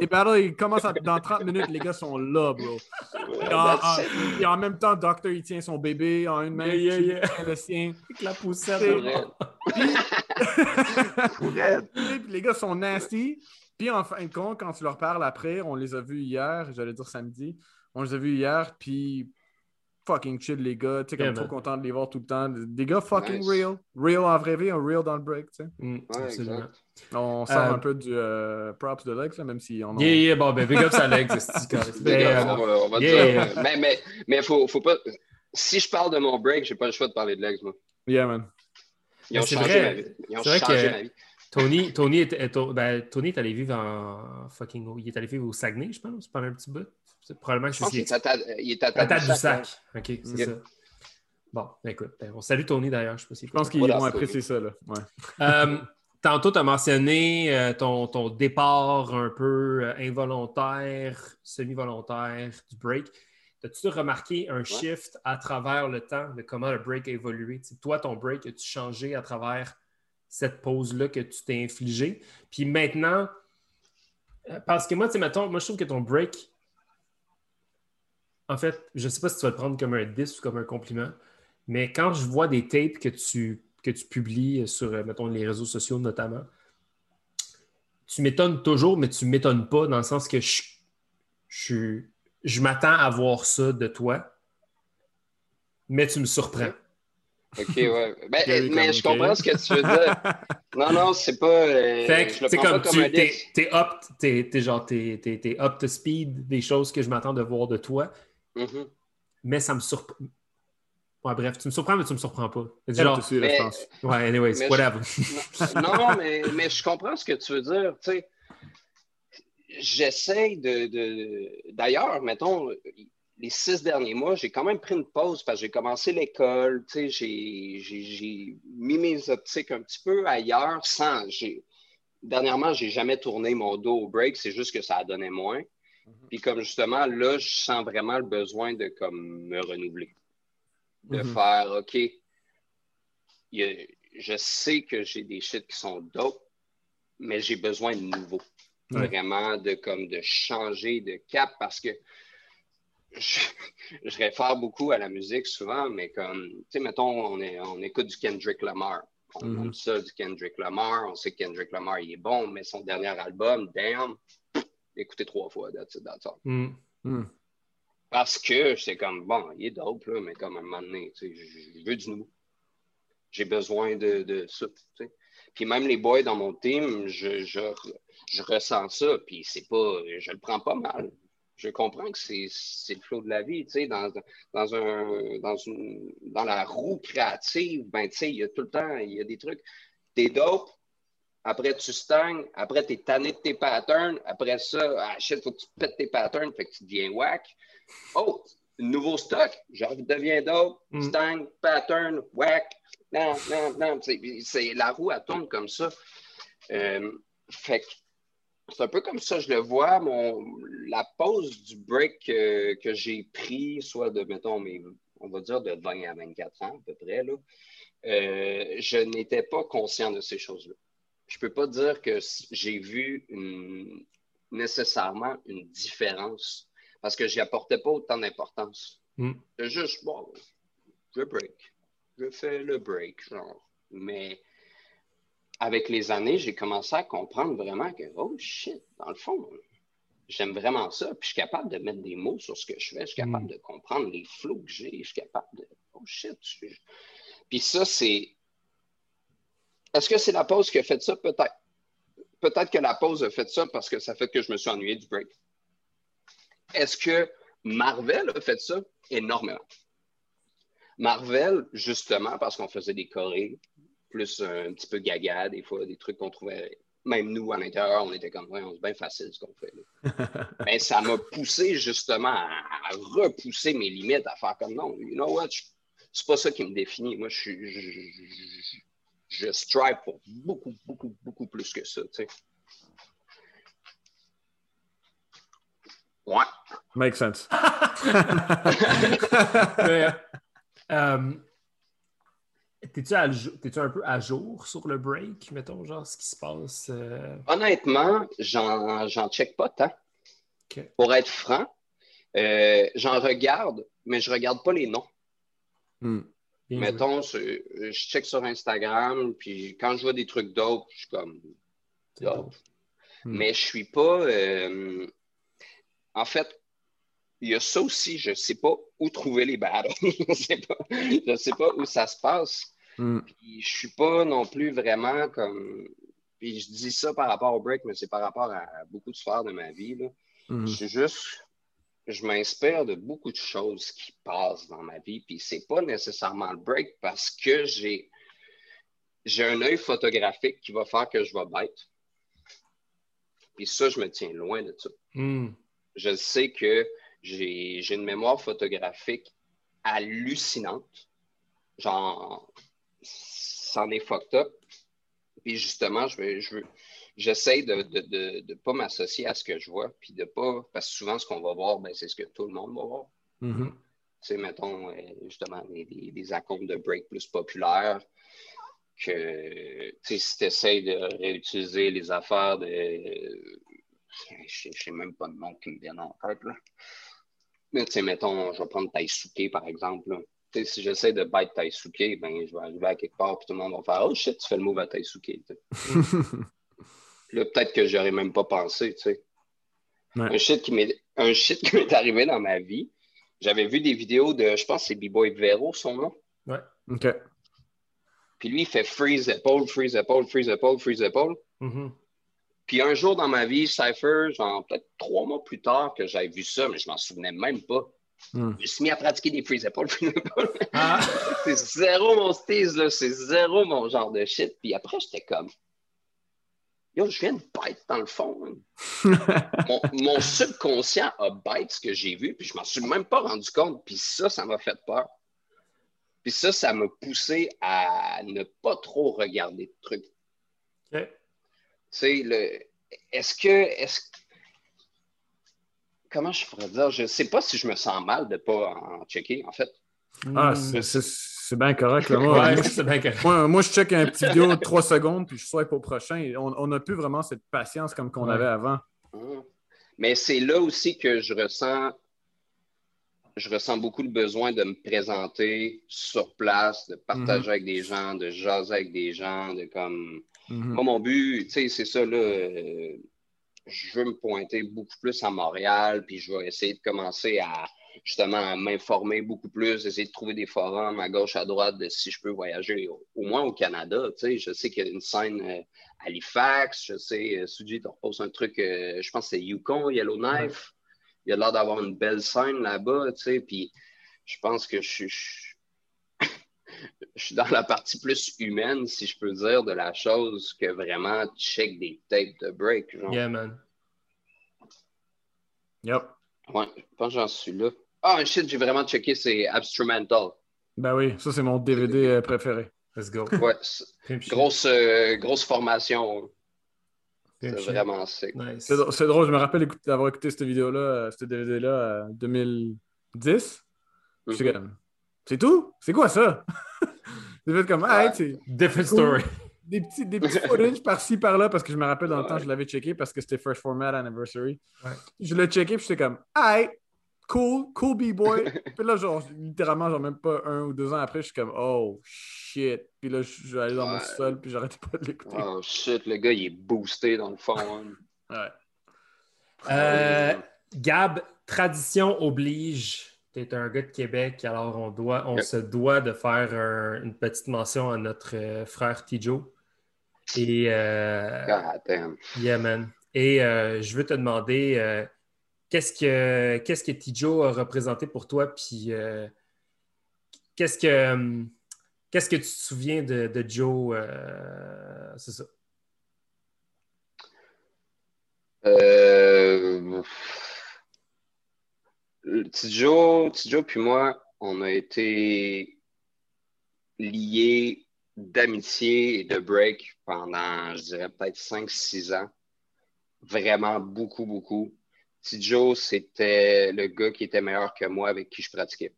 les battles, ils commencent à- dans 30 minutes, les gars sont là, bro. Et en, en- That's it. et en même temps, Doctor, il tient son bébé en une main, Yeah, yeah, Chief yeah. tient le sien. Avec la poussette. [laughs] Puis les gars sont nasty. Puis en fin de compte, quand tu leur parles après, on les a vus hier, j'allais dire samedi, on les a vus hier, puis fucking chill les gars, tu sais, comme Yeah, trop content de les voir tout le temps. Des gars fucking Nice. real. Real en vrai vie, un real dans le break, tu sais. Mm, Ouais, absolument. exact. On sort Euh, un peu du euh, props de Lex, là, même si on en... Yeah, yeah, bon, ben, big up, c'est [laughs] correct. Big Mais, up, on va, on va yeah. dire. Mais, mais, mais faut, faut pas. Si je parle de mon break, j'ai pas le choix de parler de l'ex, moi. Yeah, man. Ils ont c'est changé vrai. ma vie. Ils ont C'est vrai changé que- ma vie. Tony, Tony, est, est- ben, Tony est allé vivre en fucking. Il est allé vivre au Saguenay, je pense, pendant un petit bout. C'est probablement que Je c'est qu'il ce est à Ta- il est à À Tadoussac. Tadoussac, OK, c'est Yep. ça. Bon, ben, écoute, ben, on salue Tony d'ailleurs. Je sais pas si Je pense qu'ils Voilà, vont c'est apprécier ça, là. Ouais. Euh, tantôt, tu as mentionné euh, ton, ton départ un peu euh, involontaire, semi-volontaire du break. As-tu remarqué un shift à travers le temps de comment le break a évolué? Toi, ton break, as-tu changé à travers cette pause-là que tu t'es infligée? Puis maintenant, euh, parce que moi, tu sais, mettons, moi, je trouve que ton break, en fait, je ne sais pas si tu vas le prendre comme un 10 ou comme un compliment, mais quand je vois des tapes que tu, que tu publies sur, euh, mettons, les réseaux sociaux notamment, tu m'étonnes toujours, mais tu ne m'étonnes pas dans le sens que je, je, je m'attends à voir ça de toi, mais tu me surprends. OK, ouais. [laughs] Ben, mais je comprends ce que tu veux dire. Non, non, c'est pas. euh, Fait je que, le prends comme pas tu t'es, 10. t'es up, t'es, t'es genre, t'es up to speed des choses que je m'attends de voir de toi, Mhm. mais ça me surprend. Ouais, bref, tu me surprends, mais tu me surprends pas. Genre, je pense. ouais, anyways, mais je- whatever. [laughs] non, mais, mais je comprends ce que tu veux dire. Tu sais, j'essaie de, de- D'ailleurs, mettons, les six derniers mois, j'ai quand même pris une pause parce que j'ai commencé l'école, j'ai, j'ai mis mes optiques un petit peu ailleurs sans. Dernièrement, j'ai jamais tourné mon dos au break, c'est juste que ça a donné moins. Puis comme justement, là, je sens vraiment le besoin de comme me renouveler. De mm-hmm. faire OK. je sais que j'ai des shit qui sont dope, mais j'ai besoin de nouveau. Vraiment de comme de changer de cap parce que je, réfère beaucoup à la musique souvent, mais comme, tu sais, mettons, on, est, on écoute du Kendrick Lamar. On mm aime ça, du Kendrick Lamar. On sait que Kendrick Lamar, il est bon, mais son dernier album, Damn, écouté trois fois, that's it, that's all. Mm. Mm. Parce que c'est comme, bon, il est dope, là, mais comme à un moment donné, tu sais, je, veux du nouveau. J'ai besoin de, de ça, tu sais. Puis même les boys dans mon team, je, je, je ressens ça, puis c'est pas, je le prends pas mal je comprends que c'est le flow de la vie, tu sais, dans, dans, un, dans, une, dans la roue créative, ben, tu sais, il y a tout le temps, il y a des trucs. T'es dope, après tu stagnes, après t'es tanné de tes patterns, après ça, ah shit, faut que tu pètes tes patterns, fait que tu deviens whack. Oh, nouveau stock, je redeviens dope, mm. stagne, pattern, whack. Non, non, non, c'est la roue, elle tourne comme ça. Euh, fait que c'est un peu comme ça, je le vois. Mon, la pause du break que, j'ai pris, soit de, mettons, on va dire de 20 à 24 ans à peu près, là, euh, je n'étais pas conscient de ces choses-là. Je ne peux pas dire que j'ai vu nécessairement une différence parce que je n'y apportais pas autant d'importance. Mm. C'est juste, bon, je break. Je fais le break, genre. Mais avec les années, j'ai commencé à comprendre vraiment que, oh shit, dans le fond, j'aime vraiment ça. Puis je suis capable de mettre des mots sur ce que je fais. Je suis capable mm. de comprendre les flots que j'ai. Je suis capable de, oh shit. Puis ça, c'est. Est-ce que c'est la pause qui a fait ça? Peut-être. Peut-être que la pause a fait ça parce que ça fait que je me suis ennuyé du break. Est-ce que Marvel a fait ça? Énormément. Marvel, justement, parce qu'on faisait des chorés, plus un petit peu gaga, des fois, des trucs qu'on trouvait, même nous, à l'intérieur, on était comme, ouais, c'est bien facile ce qu'on fait. Mais [laughs] ça m'a poussé justement à, repousser mes limites, à faire comme, non, you know what, c'est pas ça qui me définit. Moi, je, je, je, strive pour beaucoup, beaucoup, beaucoup plus que ça, tu sais. Ouais. Makes sense. [laughs] [laughs] Euh, T'es-tu un peu à jour sur le break, mettons, genre ce qui se passe? Euh? Honnêtement, j'en check pas tant. Pour être franc, euh, j'en regarde, mais je regarde pas les noms. Hmm. Mettons, je check sur Instagram, puis quand je vois des trucs d'autres, je suis comme. Hmm. Mais je suis pas. Euh, en fait, il y a ça aussi, je ne sais pas où trouver les battles. [laughs] je ne sais, pas, sais pas où ça se passe. Mm. je ne suis pas non plus vraiment comme. Puis je dis ça par rapport au break, mais c'est par rapport à beaucoup de sphères de ma vie. Là. Mm. Je suis juste. Je m'inspire de beaucoup de choses qui passent dans ma vie. Puis c'est pas nécessairement le break parce que j'ai j'ai un œil photographique qui va faire que je vais bête. Puis ça, je me tiens loin de ça. Mm. Je sais que j'ai une mémoire photographique hallucinante. Genre, c'en est fucked up. Puis justement, je je j'essaie de ne de, pas m'associer à ce que je vois, puis de pas, parce que souvent, ce qu'on va voir, ben, c'est ce que tout le monde va voir. Mm-hmm. Tu sais, mettons, euh, justement, des, des, de break plus populaires, que, si tu essaies de réutiliser les affaires de... Je ne sais même pas de nom qui me vient en tête, là. Mais tu sais, mettons, je vais prendre Taisuke, par exemple. Si j'essaie de bite Taisuke, ben, je vais arriver à quelque part, puis tout le monde va faire Oh shit, tu fais le move à Taisuke. [laughs] là, peut-être que j'aurais même pas pensé, tu sais. Un shit [laughs] qui m'est arrivé dans ma vie. J'avais vu des vidéos de, je pense, c'est B-Boy Vero, son nom. Ouais. OK. Puis lui, il fait freeze épaule, freeze épaule, freeze épaule, freeze épaule. Mm-hmm. Puis un jour dans ma vie, Cypher, genre peut-être trois mois plus tard que j'avais vu ça, mais je m'en souvenais même pas. Hmm. Je me suis mis à pratiquer des freeze épaules. [laughs] Ah. [laughs] c'est zéro mon style, là. C'est zéro mon genre de shit. Puis après, j'étais comme. Yo, je viens de bite dans le fond. hein. [laughs] mon, mon subconscient a bite ce que j'ai vu, puis je m'en suis même pas rendu compte. Puis ça, ça m'a fait peur. Puis ça, ça m'a poussé à ne pas trop regarder de trucs. OK. Tu sais, le... est-ce que. Est-ce... Comment je pourrais dire? Je ne sais pas si je me sens mal de ne pas en checker, en fait. Ah, Hmm. c'est- c'est c'est bien correct. Là. Moi, Ouais, moi, c'est bien correct. moi, moi, je check un petit vidéo de 3 secondes, puis je swipe au prochain. On n'a plus vraiment cette patience comme qu'on Ouais. avait avant. Hum. Mais c'est là aussi que je ressens, je ressens beaucoup le besoin de me présenter sur place, de partager Mhm. avec des gens, de jaser avec des gens, de comme. Mhm. Moi, mon but, tu sais, c'est ça, là. euh, je veux me pointer beaucoup plus à Montréal, puis je vais essayer de commencer à justement à m'informer beaucoup plus, essayer de trouver des forums à gauche, à droite de si je peux voyager, au, au moins au Canada. Tu sais, je sais qu'il y a une scène euh, à Halifax, je sais, euh, Suji te repose un truc, euh, je pense que c'est Yukon, Yellowknife. Il y a l'air d'avoir une belle scène là-bas, tu sais, puis je pense que je suis. je- je suis dans la partie plus humaine, si je peux dire, de la chose que vraiment check des tapes de break. Genre. Yeah, man. Yep. Ouais, je pense que j'en suis là. Ah, shit, j'ai vraiment checké, c'est Abstrumental. Ben oui, ça, c'est mon DVD euh, préféré. Let's go. Ouais, grosse, euh, grosse formation. C'est vraiment sick. Nice. C'est dr- c'est drôle, je me rappelle d'avoir écouté cette vidéo-là, euh, cette DVD-là, en 2010. J'étais Mhm. comme, c'est tout? C'est quoi ça? [laughs] J'ai fait comme, ah, c'est Different Cool. story. des petits, des petits footage par-ci, par-là, parce que je me rappelle dans le temps, je l'avais checké parce que c'était First Format Anniversary. Ouais. Je l'ai checké, puis j'étais comme, ah, cool, cool B-boy. [laughs] puis là, genre, littéralement, genre, même pas un ou deux ans après, je suis comme, oh, shit. Puis là, je suis allé dans mon sol, puis j'arrêtais pas de l'écouter. Oh shit, le gars, il est boosté dans le fond. hein. Ouais. Euh, Gab, tradition oblige. Tu es un gars de Québec, alors on, doit, on Yep. se doit de faire un- une petite mention à notre euh, frère Tijo. Et, euh, God damn. yeah, man. Et euh, je veux te demander qu'est-ce que qu'est-ce que Tijo a représenté pour toi, puis euh, qu'est-ce que hum, qu'est-ce que tu te souviens de, de Joe euh, C'est ça. Euh... Tidjo, Tidjo puis moi, on a été liés d'amitié et de break pendant, je dirais, peut-être 5-6 ans. Vraiment beaucoup, beaucoup. Tidjo, c'était le gars qui était meilleur que moi avec qui je pratiquais.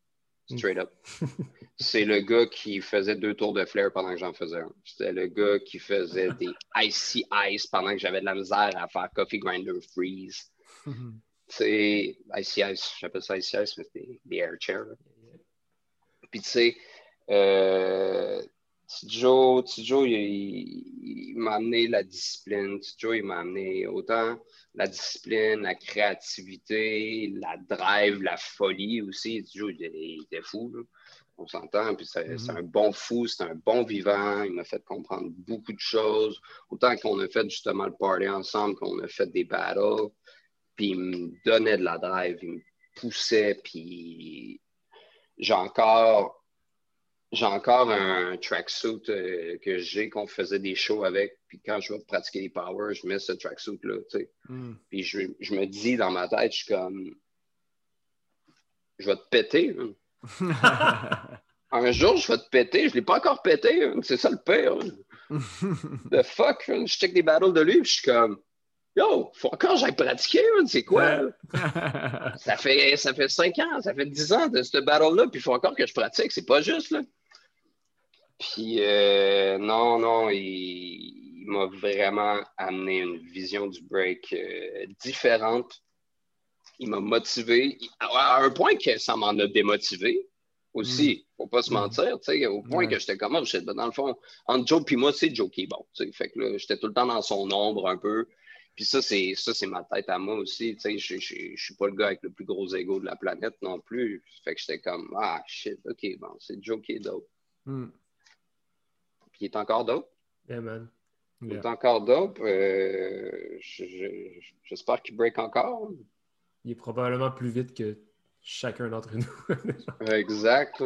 Straight up. [laughs] C'est le gars qui faisait deux tours de flair pendant que j'en faisais un. C'était le gars qui faisait des icy ice pendant que j'avais de la misère à faire coffee grinder freeze. [laughs] C'est icy ice, j'appelle ça icy ice, mais c'est des, air chairs. Puis tu sais, euh, Tidjo, Tidjo, il, il- il m'a amené la discipline. Tidjo, il m'a amené autant la discipline, la créativité, la drive, la folie aussi. Tidjo, il, était- il était fou, là. on s'entend. Puis c'est Mhm. c'est un bon fou, c'est un bon vivant. Il m'a fait comprendre beaucoup de choses. Autant qu'on a fait justement le party ensemble, qu'on a fait des battles. Puis il me donnait de la drive, il me poussait, puis j'ai encore, j'ai encore un tracksuit euh, que j'ai, qu'on faisait des shows avec, puis quand je vais pratiquer les powers, je mets ce tracksuit-là, tu sais. Mm. Puis je, je me dis dans ma tête, je suis comme, je vais te péter. hein. [laughs] Un jour, je vais te péter, je l'ai pas encore pété, hein. c'est ça le pire. hein. [laughs] The fuck, je check des battles de lui, puis je suis comme, yo, faut encore que j'aille pratiquer, c'est quoi? [laughs] Ça fait, ça fait 5 ans, ça fait 10 ans de ce battle-là, puis il faut encore que je pratique, c'est pas juste, là. Puis, euh, non, non, il, il m'a vraiment amené une vision du break euh, différente. Il m'a motivé, à à un point que ça m'en a démotivé aussi, faut pas se mentir, tu sais, au point Ouais. que j'étais comme, oh, shit, ben, dans le fond, entre Joe puis moi, c'est Joe qui est bon, tu sais, fait que là, j'étais tout le temps dans son ombre un peu. Puis ça, c'est ça, c'est ma tête à moi aussi. Tu sais, je, je, je suis pas le gars avec le plus gros ego de la planète non plus. Fait que j'étais comme Ah shit, ok, bon, c'est Joe qui est dope. Mm. Puis il est encore dope. Yeah, man. Il est encore dope. Euh, je- je- J'espère qu'il break encore. Il est probablement plus vite que chacun d'entre nous. [laughs] Exact.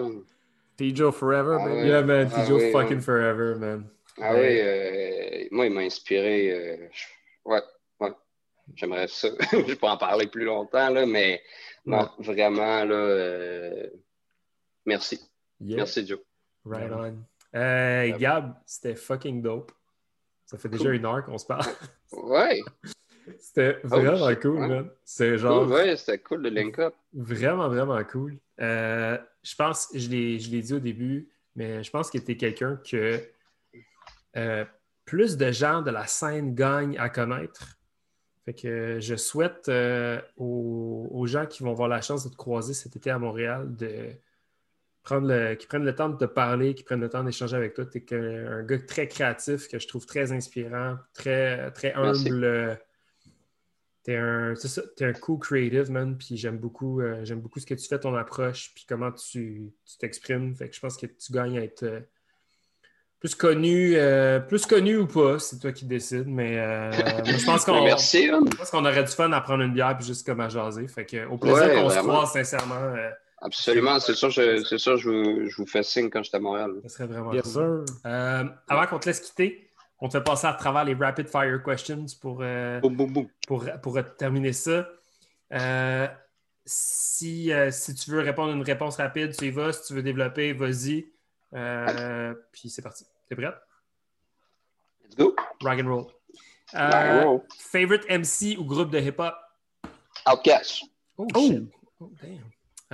Tijo Forever, Ah ouais. yeah, man. Ah oui, fucking ouais. forever, man. Ah Ouais. oui, euh, moi, il m'a inspiré. euh, ouais, ouais. J'aimerais ça. [laughs] je peux en parler plus longtemps, là, mais non, vraiment, là, merci. Yeah. Merci, Joe. Right on. Euh, Gab, c'était fucking dope. Ça fait déjà Cool. une heure qu'on se parle. Ouais, [laughs] C'était vraiment shit, cool, ouais. man. C'est genre cool, ouais, c'était cool de link up. vraiment, vraiment cool. Euh, je pense, je l'ai je l'ai dit au début, mais je pense que tu es quelqu'un que euh, plus de gens de la scène gagnent à connaître. Fait que je souhaite euh, aux, aux gens qui vont avoir la chance de te croiser cet été à Montréal de prendre le, qui prennent le temps de te parler, qui prennent le temps d'échanger avec toi. Tu es un gars très créatif que je trouve très inspirant, très, très humble. euh, T'es un, t'es un cool creative, man, puis j'aime beaucoup, euh, j'aime beaucoup ce que tu fais, ton approche, puis comment tu tu t'exprimes. Fait que je pense que tu gagnes à être euh, plus connu, euh, plus connu ou pas, c'est toi qui décides, mais [laughs] moi, je pense qu'on hein. aurait du fun à prendre une bière puis juste comme à jaser. Fait que, au plaisir Ouais, qu'on se croise, sincèrement, Absolument, c'est sûr, je, c'est sûr, je, vous- je vous fais signe quand j'étais à Montréal. ça serait vraiment cool. sir. Euh, avant qu'on te laisse quitter, on te fait passer à travers les rapid fire questions pour, euh, Boum, boum, boum. pour, pour terminer ça. Euh, si, euh, si tu veux répondre à une réponse rapide, tu y vas. Si tu veux développer, vas-y. Euh, puis c'est parti. T'es prête? Let's go. Rock and roll. Euh, Rock and roll. favorite MC ou groupe de hip-hop? Outcast. Oh, Oh. shit. Oh, damn.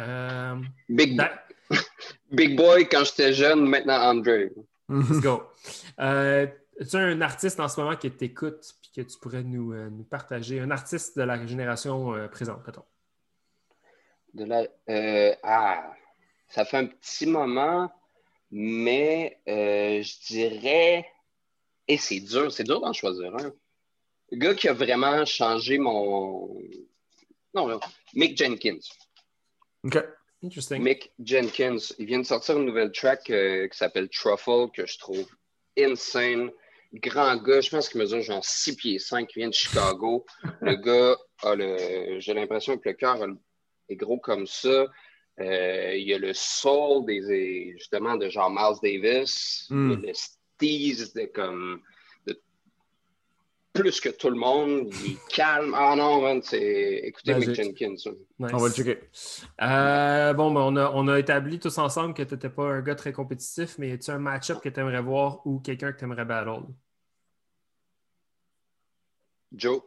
Euh, Big, da- [laughs] big Boy quand j'étais jeune, maintenant André. Let's go. Euh, as-tu un artiste en ce moment que tu écoutes et que tu pourrais nous, euh, nous partager? Un artiste de la génération présente, mettons. De la, euh, ah, ça fait un petit moment, mais je dirais. Et c'est dur, c'est dur d'en choisir un. Le gars qui a vraiment changé mon. Non, non, Mick Jenkins. OK. Interesting. Mick Jenkins, il vient de sortir une nouvelle track euh, qui s'appelle Truffle, que je trouve insane. Grand gars, je pense qu'il mesure genre 6 pieds 5, il vient de Chicago. [laughs] Le gars a le. J'ai l'impression que le cœur est gros comme ça. Euh, il y a le soul des, justement de genre Miles Davis. Mm. Il y a le steeze de comme plus que tout le monde. Il est calme. Ah non, man, c'est. Écoutez Mick. Jenkins. ça. Nice. On va le checker. Euh, bon, ben, on, a, on a établi tous ensemble que tu n'étais pas un gars très compétitif, mais as-tu un match-up que tu aimerais voir ou quelqu'un que tu aimerais battle? Joe.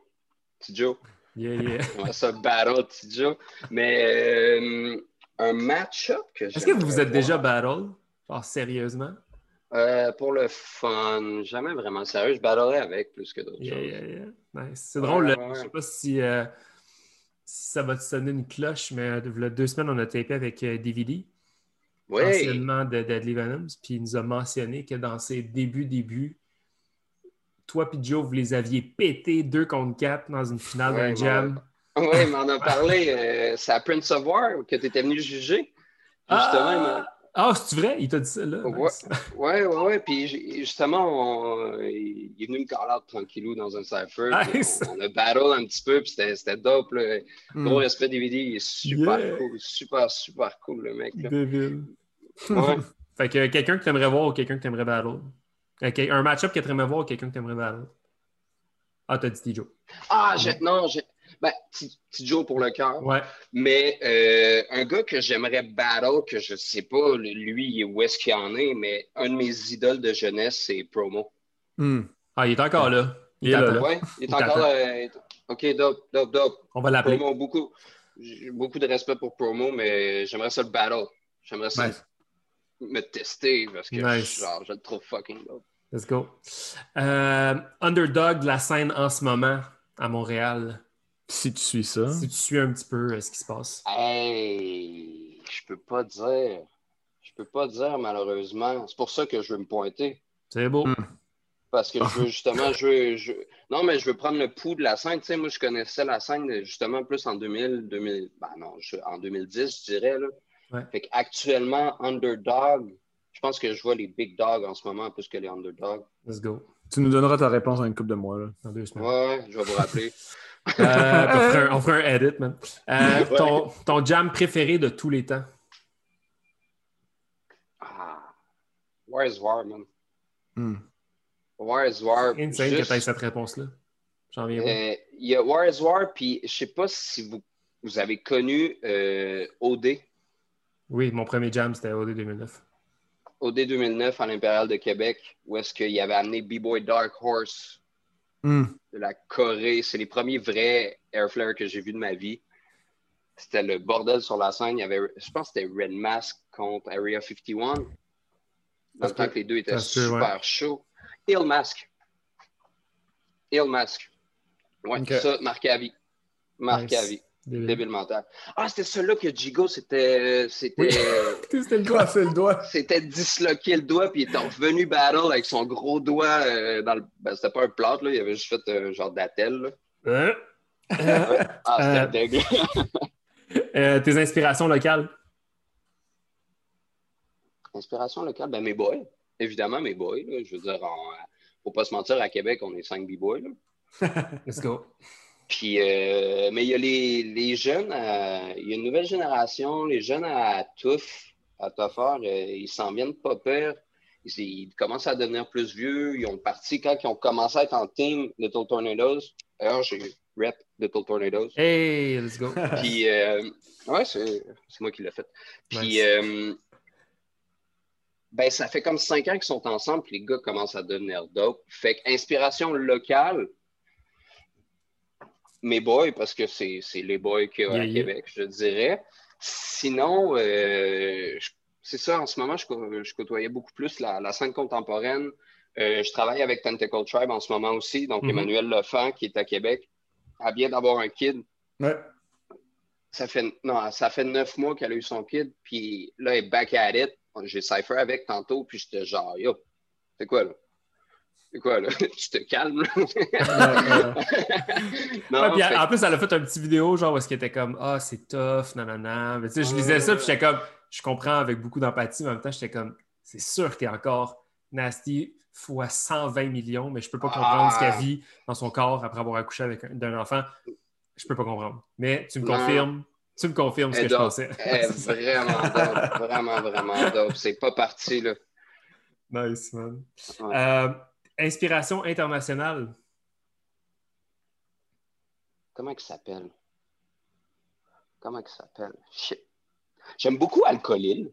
Petit Joe. Yeah, yeah. [laughs] On va se battle, petit Joe. Mais euh, un match-up que Est-ce que vous vous êtes déjà battle? Genre, sérieusement? Euh, pour le fun, jamais vraiment sérieux. Je battlerais avec plus que d'autres Yeah, choses. yeah, yeah. Nice. C'est drôle, Ouais, ouais. je sais pas si, euh, si ça va te sonner une cloche, mais euh, il y a deux semaines, on a tapé avec euh, DVD, Oui, anciennement de Deadly Venoms, puis il nous a mentionné que dans ses débuts, débuts, toi et Joe, vous les aviez pétés deux contre quatre dans une finale d'un jam. oui, il m'en a [laughs] parlé. c'est à Prince of War que tu étais venu juger. Puis Justement, Ah, ah c'est vrai? Il t'a dit ça là? Ouais, [laughs] ouais, ouais. Puis justement, on- il est venu me call out tranquillou dans un cypher. Nice. On, on a battle un petit peu, puis c'était dope. Là. Hmm. Gros respect DVD, il est super Yeah. cool. Super, super cool, le mec. là. Débile. Ouais. [laughs] Fait que quelqu'un que t'aimerais voir ou quelqu'un que t'aimerais battle. Quel- Un match-up que t'aimerais voir ou quelqu'un que t'aimerais battle. Ah, t'as dit T-Joe. Ah, j'ai- non, j'ai. Ben, petit petit Joe pour le cœur. Ouais. Mais euh, un gars que j'aimerais battle, que je sais pas, lui, où est-ce qu'il en est, mais un de mes idoles de jeunesse, c'est Promo. Hmm. Ah, il est encore là. Il est là, là. Ouais, il est Il encore. t'attend. euh, ok, dope, dope, dope. On va l'appeler. Promo, beaucoup, j'ai beaucoup de respect pour Promo, mais j'aimerais ça le battle. J'aimerais ça Nice. me tester parce que Nice. genre, je le trouve fucking dope. Let's go. Euh, underdog de la scène en ce moment à Montréal. Si tu suis ça. Si tu suis un petit peu euh, ce qui se passe. Hey, je peux pas dire. Je peux pas dire malheureusement. C'est pour ça que je veux me pointer. C'est beau. Hmm. Parce que je veux [laughs] justement, je veux, je- non, mais je veux prendre le pouls de la scène. Tu sais, moi, je connaissais la scène justement plus en 2000, 2000 ben non, je- en 2010, je dirais. Là. Ouais. Fait qu'actuellement, underdog, je pense que je vois les big dogs en ce moment plus que les underdogs. Let's go. Tu nous donneras ta réponse en une couple de mois. Là. Dans deux semaines. Ouais, je vais vous rappeler. [laughs] Euh, [laughs] on, fera un, on fera un edit, man. Euh, Ouais. ton, ton jam préféré de tous les temps? Ah, Where's War, man? Hmm. War is War. Insane juste, que tu cette réponse-là. J'en viens euh, Il y a War is War, puis je sais pas si vous, vous avez connu euh, OD. Oui, mon premier jam, c'était OD 2009. OD 2009 à l'Impérial de Québec, où est-ce qu'il avait amené B-Boy Dark Horse Hmm. de la Corée. C'est les premiers vrais Airflare que j'ai vus de ma vie. C'était le bordel sur la scène. Il y avait, je pense que c'était Red Mask contre Area 51. Dans le temps que les deux étaient super chauds. Ill Mask. Ill Mask. Ouais, ça, marqué à vie. Marqué Nice. à vie. Débile. Débile mental. Ah, c'était celui-là que Jigo, c'était. C'était. Oui. [laughs] C'était le Quoi, c'est le doigt? C'était disloqué le doigt, puis il était revenu battle avec son gros doigt euh, dans le. Ben, c'était pas un plâtre, là, il avait juste fait un genre d'attel. Hein? Euh, [laughs] Ah, c'était Euh, [laughs] euh, tes inspirations locales? Inspiration locale, ben mes boys. Évidemment, mes boys. là. Je veux dire, on, euh, faut pas se mentir, à Québec, on est cinq b-boys. là. Let's go. Puis, euh, mais il y a les, les jeunes, euh, il y a une nouvelle génération, les jeunes à Tough, à euh, ils s'en viennent pas peur. Ils, ils commencent à devenir plus vieux. Ils ont parti quand ils ont commencé à être en team Little Tornadoes. D'ailleurs, j'ai rep Little Tornadoes. Hey, let's go. [laughs] Puis, euh, ouais, c'est c'est moi qui l'ai fait. Puis, Nice. euh, ben, ça fait comme cinq ans qu'ils sont ensemble, puis les gars commencent à devenir dope. Fait que inspiration locale, mes boys, parce que c'est c'est les boys qu'il y a à Yeah, yeah. Québec, je dirais. Sinon, euh, c'est ça, en ce moment, je, je côtoyais beaucoup plus la, la scène contemporaine. Euh, je travaille avec Tentacle Tribe en ce moment aussi, donc Mhm. Emmanuel Lefant, qui est à Québec, elle vient d'avoir un kid Ouais. ça fait, non, ça fait neuf mois qu'elle a eu son kid, puis là, elle est back at it. J'ai Cypher avec tantôt, puis j'étais genre, yo, c'est quoi là? C'est quoi là? [laughs] tu te calmes là? non, Ouais, puis fait- en plus, elle a fait un petit vidéo, genre, où est-ce qu'elle était comme Ah, c'est tough, nanana. Mais tu sais, je lisais ça, puis j'étais comme Je comprends avec beaucoup d'empathie, mais en même temps, j'étais comme C'est sûr qu'elle est encore nasty fois 120 millions, mais je peux pas comprendre Ah. ce qu'elle vit dans son corps après avoir accouché avec un, d'un enfant. Je peux pas comprendre. Mais tu me Non. confirmes, tu me confirmes ce que je pensais. Elle est [laughs] vraiment dope, vraiment, vraiment dope. C'est pas parti là. nice, man. Ouais. Euh, inspiration internationale. Comment il s'appelle? Comment il s'appelle? J'aime beaucoup Alcolil.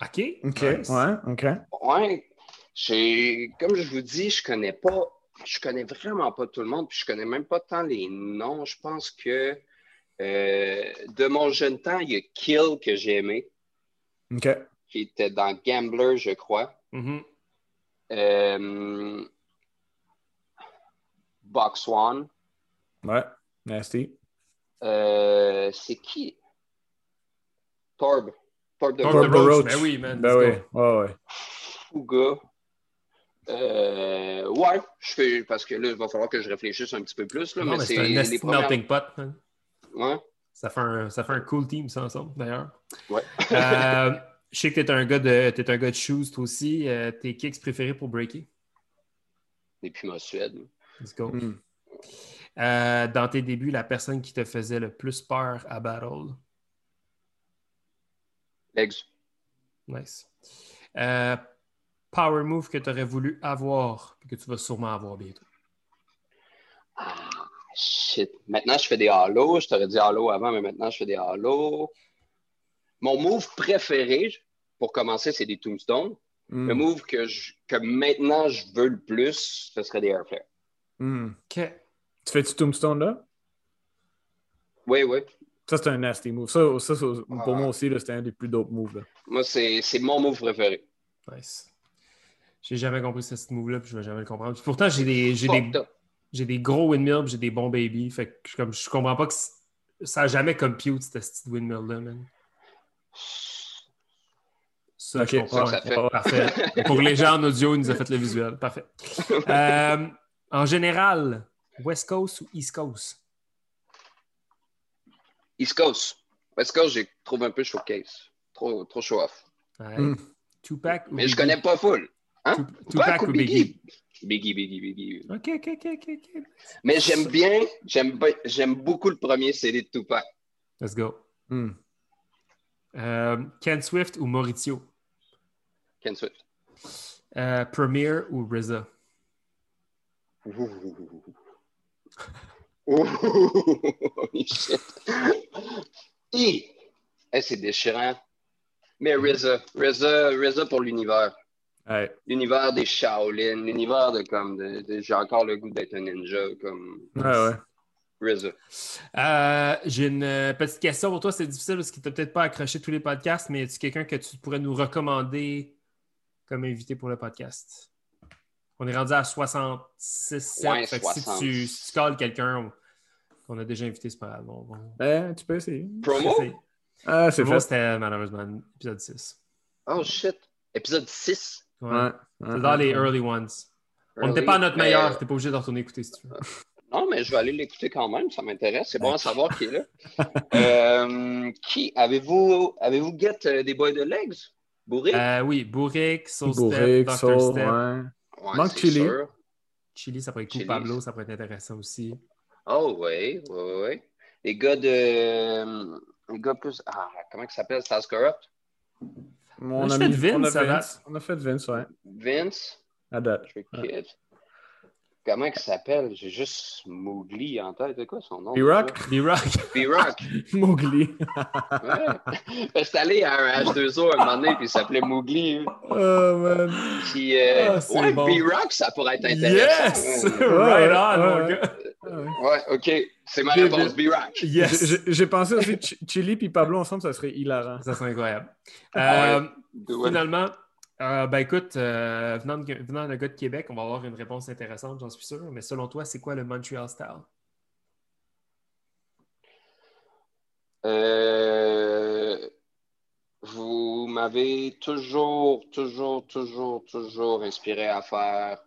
OK. OK, Nice. ouais, OK. Ouais, j'ai, comme je vous dis, je connais pas, je connais vraiment pas tout le monde, puis je connais même pas tant les noms. Je pense que euh, de mon jeune temps, il y a Kill que j'ai aimé, OK. qui était dans Gambler, je crois. Euh, Box One. Ouais. Nasty. Euh, c'est qui? Torb. Torb de Torb Roach. Ben oui, man. Ben oui. go. Ouais. Euh, ouais, je fais, parce que là, il va falloir que je réfléchisse un petit peu plus. Là, Non, mais, mais c'est un les premières- melting pot. Ouais. Ça fait, un, ça fait un cool team, ça, ensemble, d'ailleurs. Ouais. Euh, je sais que tu es un gars de t'es un gars de shoes, toi aussi. Euh, tes kicks préférés pour breaker? Et puis ma Suède. Let's go. Hmm. Euh, dans tes débuts, la personne qui te faisait le plus peur à battle? Legs. Nice. Euh, power move que tu aurais voulu avoir et que tu vas sûrement avoir bientôt. Ah, shit. Maintenant, je fais des halos. Je t'aurais dit halo avant, mais maintenant, je fais des halos. Mon move préféré, pour commencer, c'est des tombstones. Hmm. Le move que, je- que maintenant, je veux le plus, ce serait des airflares. OK. Tu fais-tu Tombstone là? Oui, oui. Ça, c'est un nasty move. Ça, ça, ça, pour moi aussi, c'était un des plus dope moves. Là. Moi, c'est c'est mon move préféré. Nice. J'ai jamais compris ce move-là, puis je vais jamais le comprendre. Puis pourtant, j'ai des, j'ai des, des gros windmills, puis j'ai des bons baby. Fait que je, comme, je comprends pas que ça a jamais compute, cette petite windmill-là, man. Ça, Ok, je comprends. ça, ça fait. ouais. Parfait. Pour les gens en audio, il nous a fait le visuel. Parfait. [laughs] Euh, en général, West Coast ou East Coast? East Coast. West Coast, j'ai trouvé un peu showcase. Trop, trop show off. Ouais. Hmm. Tupac ou Mais je Biggie? connais pas full. Hein? Tup- Tupac ou Biggie? Biggie, Biggie, Biggie. OK, OK, OK, OK. Mais j'aime bien, j'aime beaucoup le premier CD de Tupac. Let's go. Hmm. Euh, Ken Swift ou Maurizio? Ken Swift. Euh, Premier ou RZA? Hey, c'est déchirant. Mais RZA, RZA, RZA pour l'univers. Ouais. L'univers des Shaolin, l'univers de comme j'ai encore le goût d'être un ninja comme Ouais, ouais. Euh, J'ai une euh, petite question pour toi. C'est difficile parce que tu n'as peut-être pas accroché tous les podcasts, mais es-tu quelqu'un que tu pourrais nous recommander comme invité pour le podcast? On est rendu à 66, 7. Ouais, fait que si 60. tu, si tu calls quelqu'un qu'on a déjà invité, c'est pas grave. On, on- Ben, tu peux essayer. Promo? c'est- Ah, c'est Promo, fait. c'était malheureusement épisode 6. Oh shit. Épisode 6. Ouais. Ouais. C'est dans les early ones. On n'était pas à notre Mais- meilleur. T'es pas obligé de retourner écouter si tu veux. [laughs] Non, mais je vais aller l'écouter quand même, ça m'intéresse. C'est bon à savoir qui est là. [laughs] Euh, qui avez-vous avez-vous get euh, des boys de legs? Bourré? Euh, oui, Bourric, Soul Step, Bourrique, Dr. Soul, Step. ouais. Ouais, manque Chili. sûr. Chili, ça pourrait être cool. Pablo, ça pourrait être intéressant aussi. Oh, oui, oui, oui. Les gars de. Les gars plus. Ah, comment il s'appelle? Stars Corrupt? On a a, fait mis, Vince, on a ça va. Vince. On a fait Vince, ouais. Vince? À date. Comment il s'appelle? J'ai juste Mowgli en tête. C'est quoi son nom? B-Rock? B-Rock. B-Rock. [laughs] Mowgli. Ouais. J'étais allé à un H2O un moment donné, puis il s'appelait Mowgli. oh, man. Puis, euh, c'est ouais, bon. B-Rock, ça pourrait être Yes! intéressant. [laughs] right ouais, on, mon ouais. gars. Ouais. OK. C'est ma réponse, B-Rock. Yes! J'ai- pensé aussi Ch- Chili puis Pablo ensemble, ça serait hilarant. Ça serait incroyable. Euh, Ouais. Finalement, euh, ben écoute, euh, venant, de, venant d'un gars de Québec, on va avoir une réponse intéressante, j'en suis sûr. Mais selon toi, c'est quoi le Montreal style? Euh, vous m'avez toujours, toujours, toujours, toujours inspiré à faire,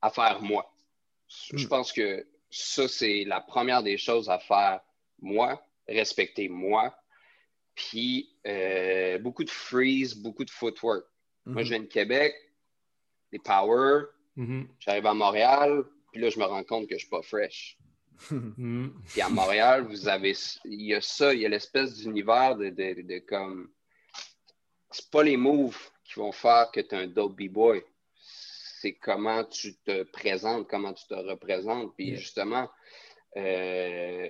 à faire moi. Je Mm. pense que ça, c'est la première des choses à faire moi, respecter moi. Puis euh, beaucoup de freeze, beaucoup de footwork. Moi, je viens de Québec, des power, Mhm. j'arrive à Montréal, puis là, je me rends compte que je suis pas fresh. [laughs] Mhm. Puis à Montréal, vous avez, il y a ça, il y a l'espèce d'univers de, de, de comme, c'est pas les moves qui vont faire que tu es un dope b-boy. C'est comment tu te présentes, comment tu te représentes. Puis Yeah. justement, euh,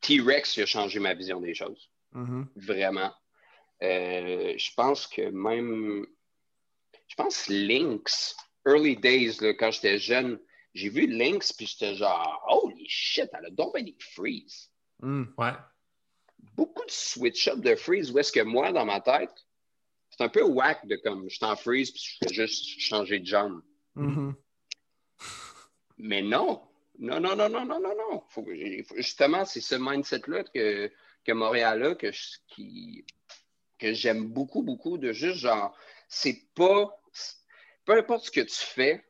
T-Rex a changé ma vision des choses. Mhm. Vraiment. Euh, je pense que même, je pense Lynx, early days, là, quand j'étais jeune, j'ai vu Lynx, puis j'étais genre, holy shit, elle a donc bien des freeze. Mm. Ouais. Beaucoup de switch-up de freeze, où est-ce que moi, dans ma tête, c'est un peu whack de comme, je suis en freeze, puis je fais juste changer de jambe. Mhm. Mais non, non, non, non, non, non, non, non. Faut- justement, c'est ce mindset-là que, que Montréal a, que, je- qui, que j'aime beaucoup, beaucoup, de juste genre, c'est pas, peu importe ce que tu fais,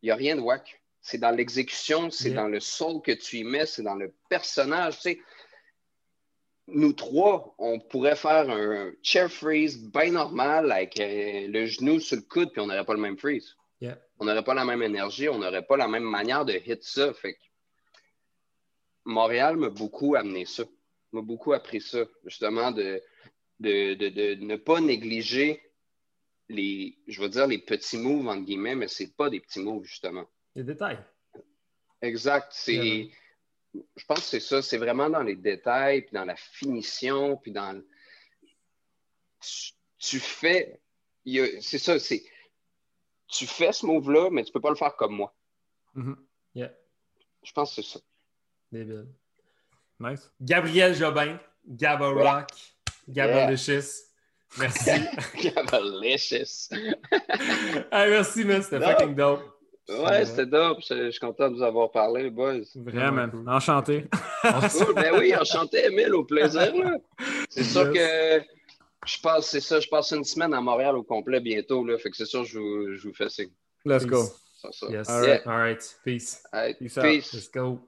il n'y a rien de whack. C'est dans l'exécution, c'est Yeah. dans le soul que tu y mets, c'est dans le personnage, tu sais. Nous trois, on pourrait faire un chair freeze bien normal avec euh, le genou sur le coude, puis on n'aurait pas le même freeze Yeah. on n'aurait pas la même énergie, on n'aurait pas la même manière de hit ça. Fait que Montréal m'a beaucoup amené ça, m'a beaucoup appris ça, justement, de, de, de, de ne pas négliger les, je veux dire, les petits moves, entre guillemets, mais c'est pas des petits moves, justement. Les détails. Exact. C'est, je pense que c'est ça. C'est vraiment dans les détails, puis dans la finition, puis dans. le- Tu, tu fais. C'est ça. C'est. Tu fais ce move-là, mais tu peux pas le faire comme moi. Mhm. Yeah. Je pense que c'est ça. Débile. Nice. Gabriel Jobin, Gabba. Rock, Lucius. Merci. [laughs] Cavalicious. [laughs] Hey, merci, man. C'était fucking dope. Ouais, c'était dope. Je, je suis content de vous avoir parlé, boys. Yeah, Vraiment cool. Enchanté. Cool. [laughs] Ben oui, enchanté, Emile, au plaisir. là. C'est sûr Yes. que je passe, c'est ça, je passe une semaine à Montréal au complet bientôt. Là, fait que c'est sûr, je vous, je vous fais signe. Let's go. Peace. Ça, ça. Yes. All right. All right. Peace. All right. Peace out. Peace. Let's go.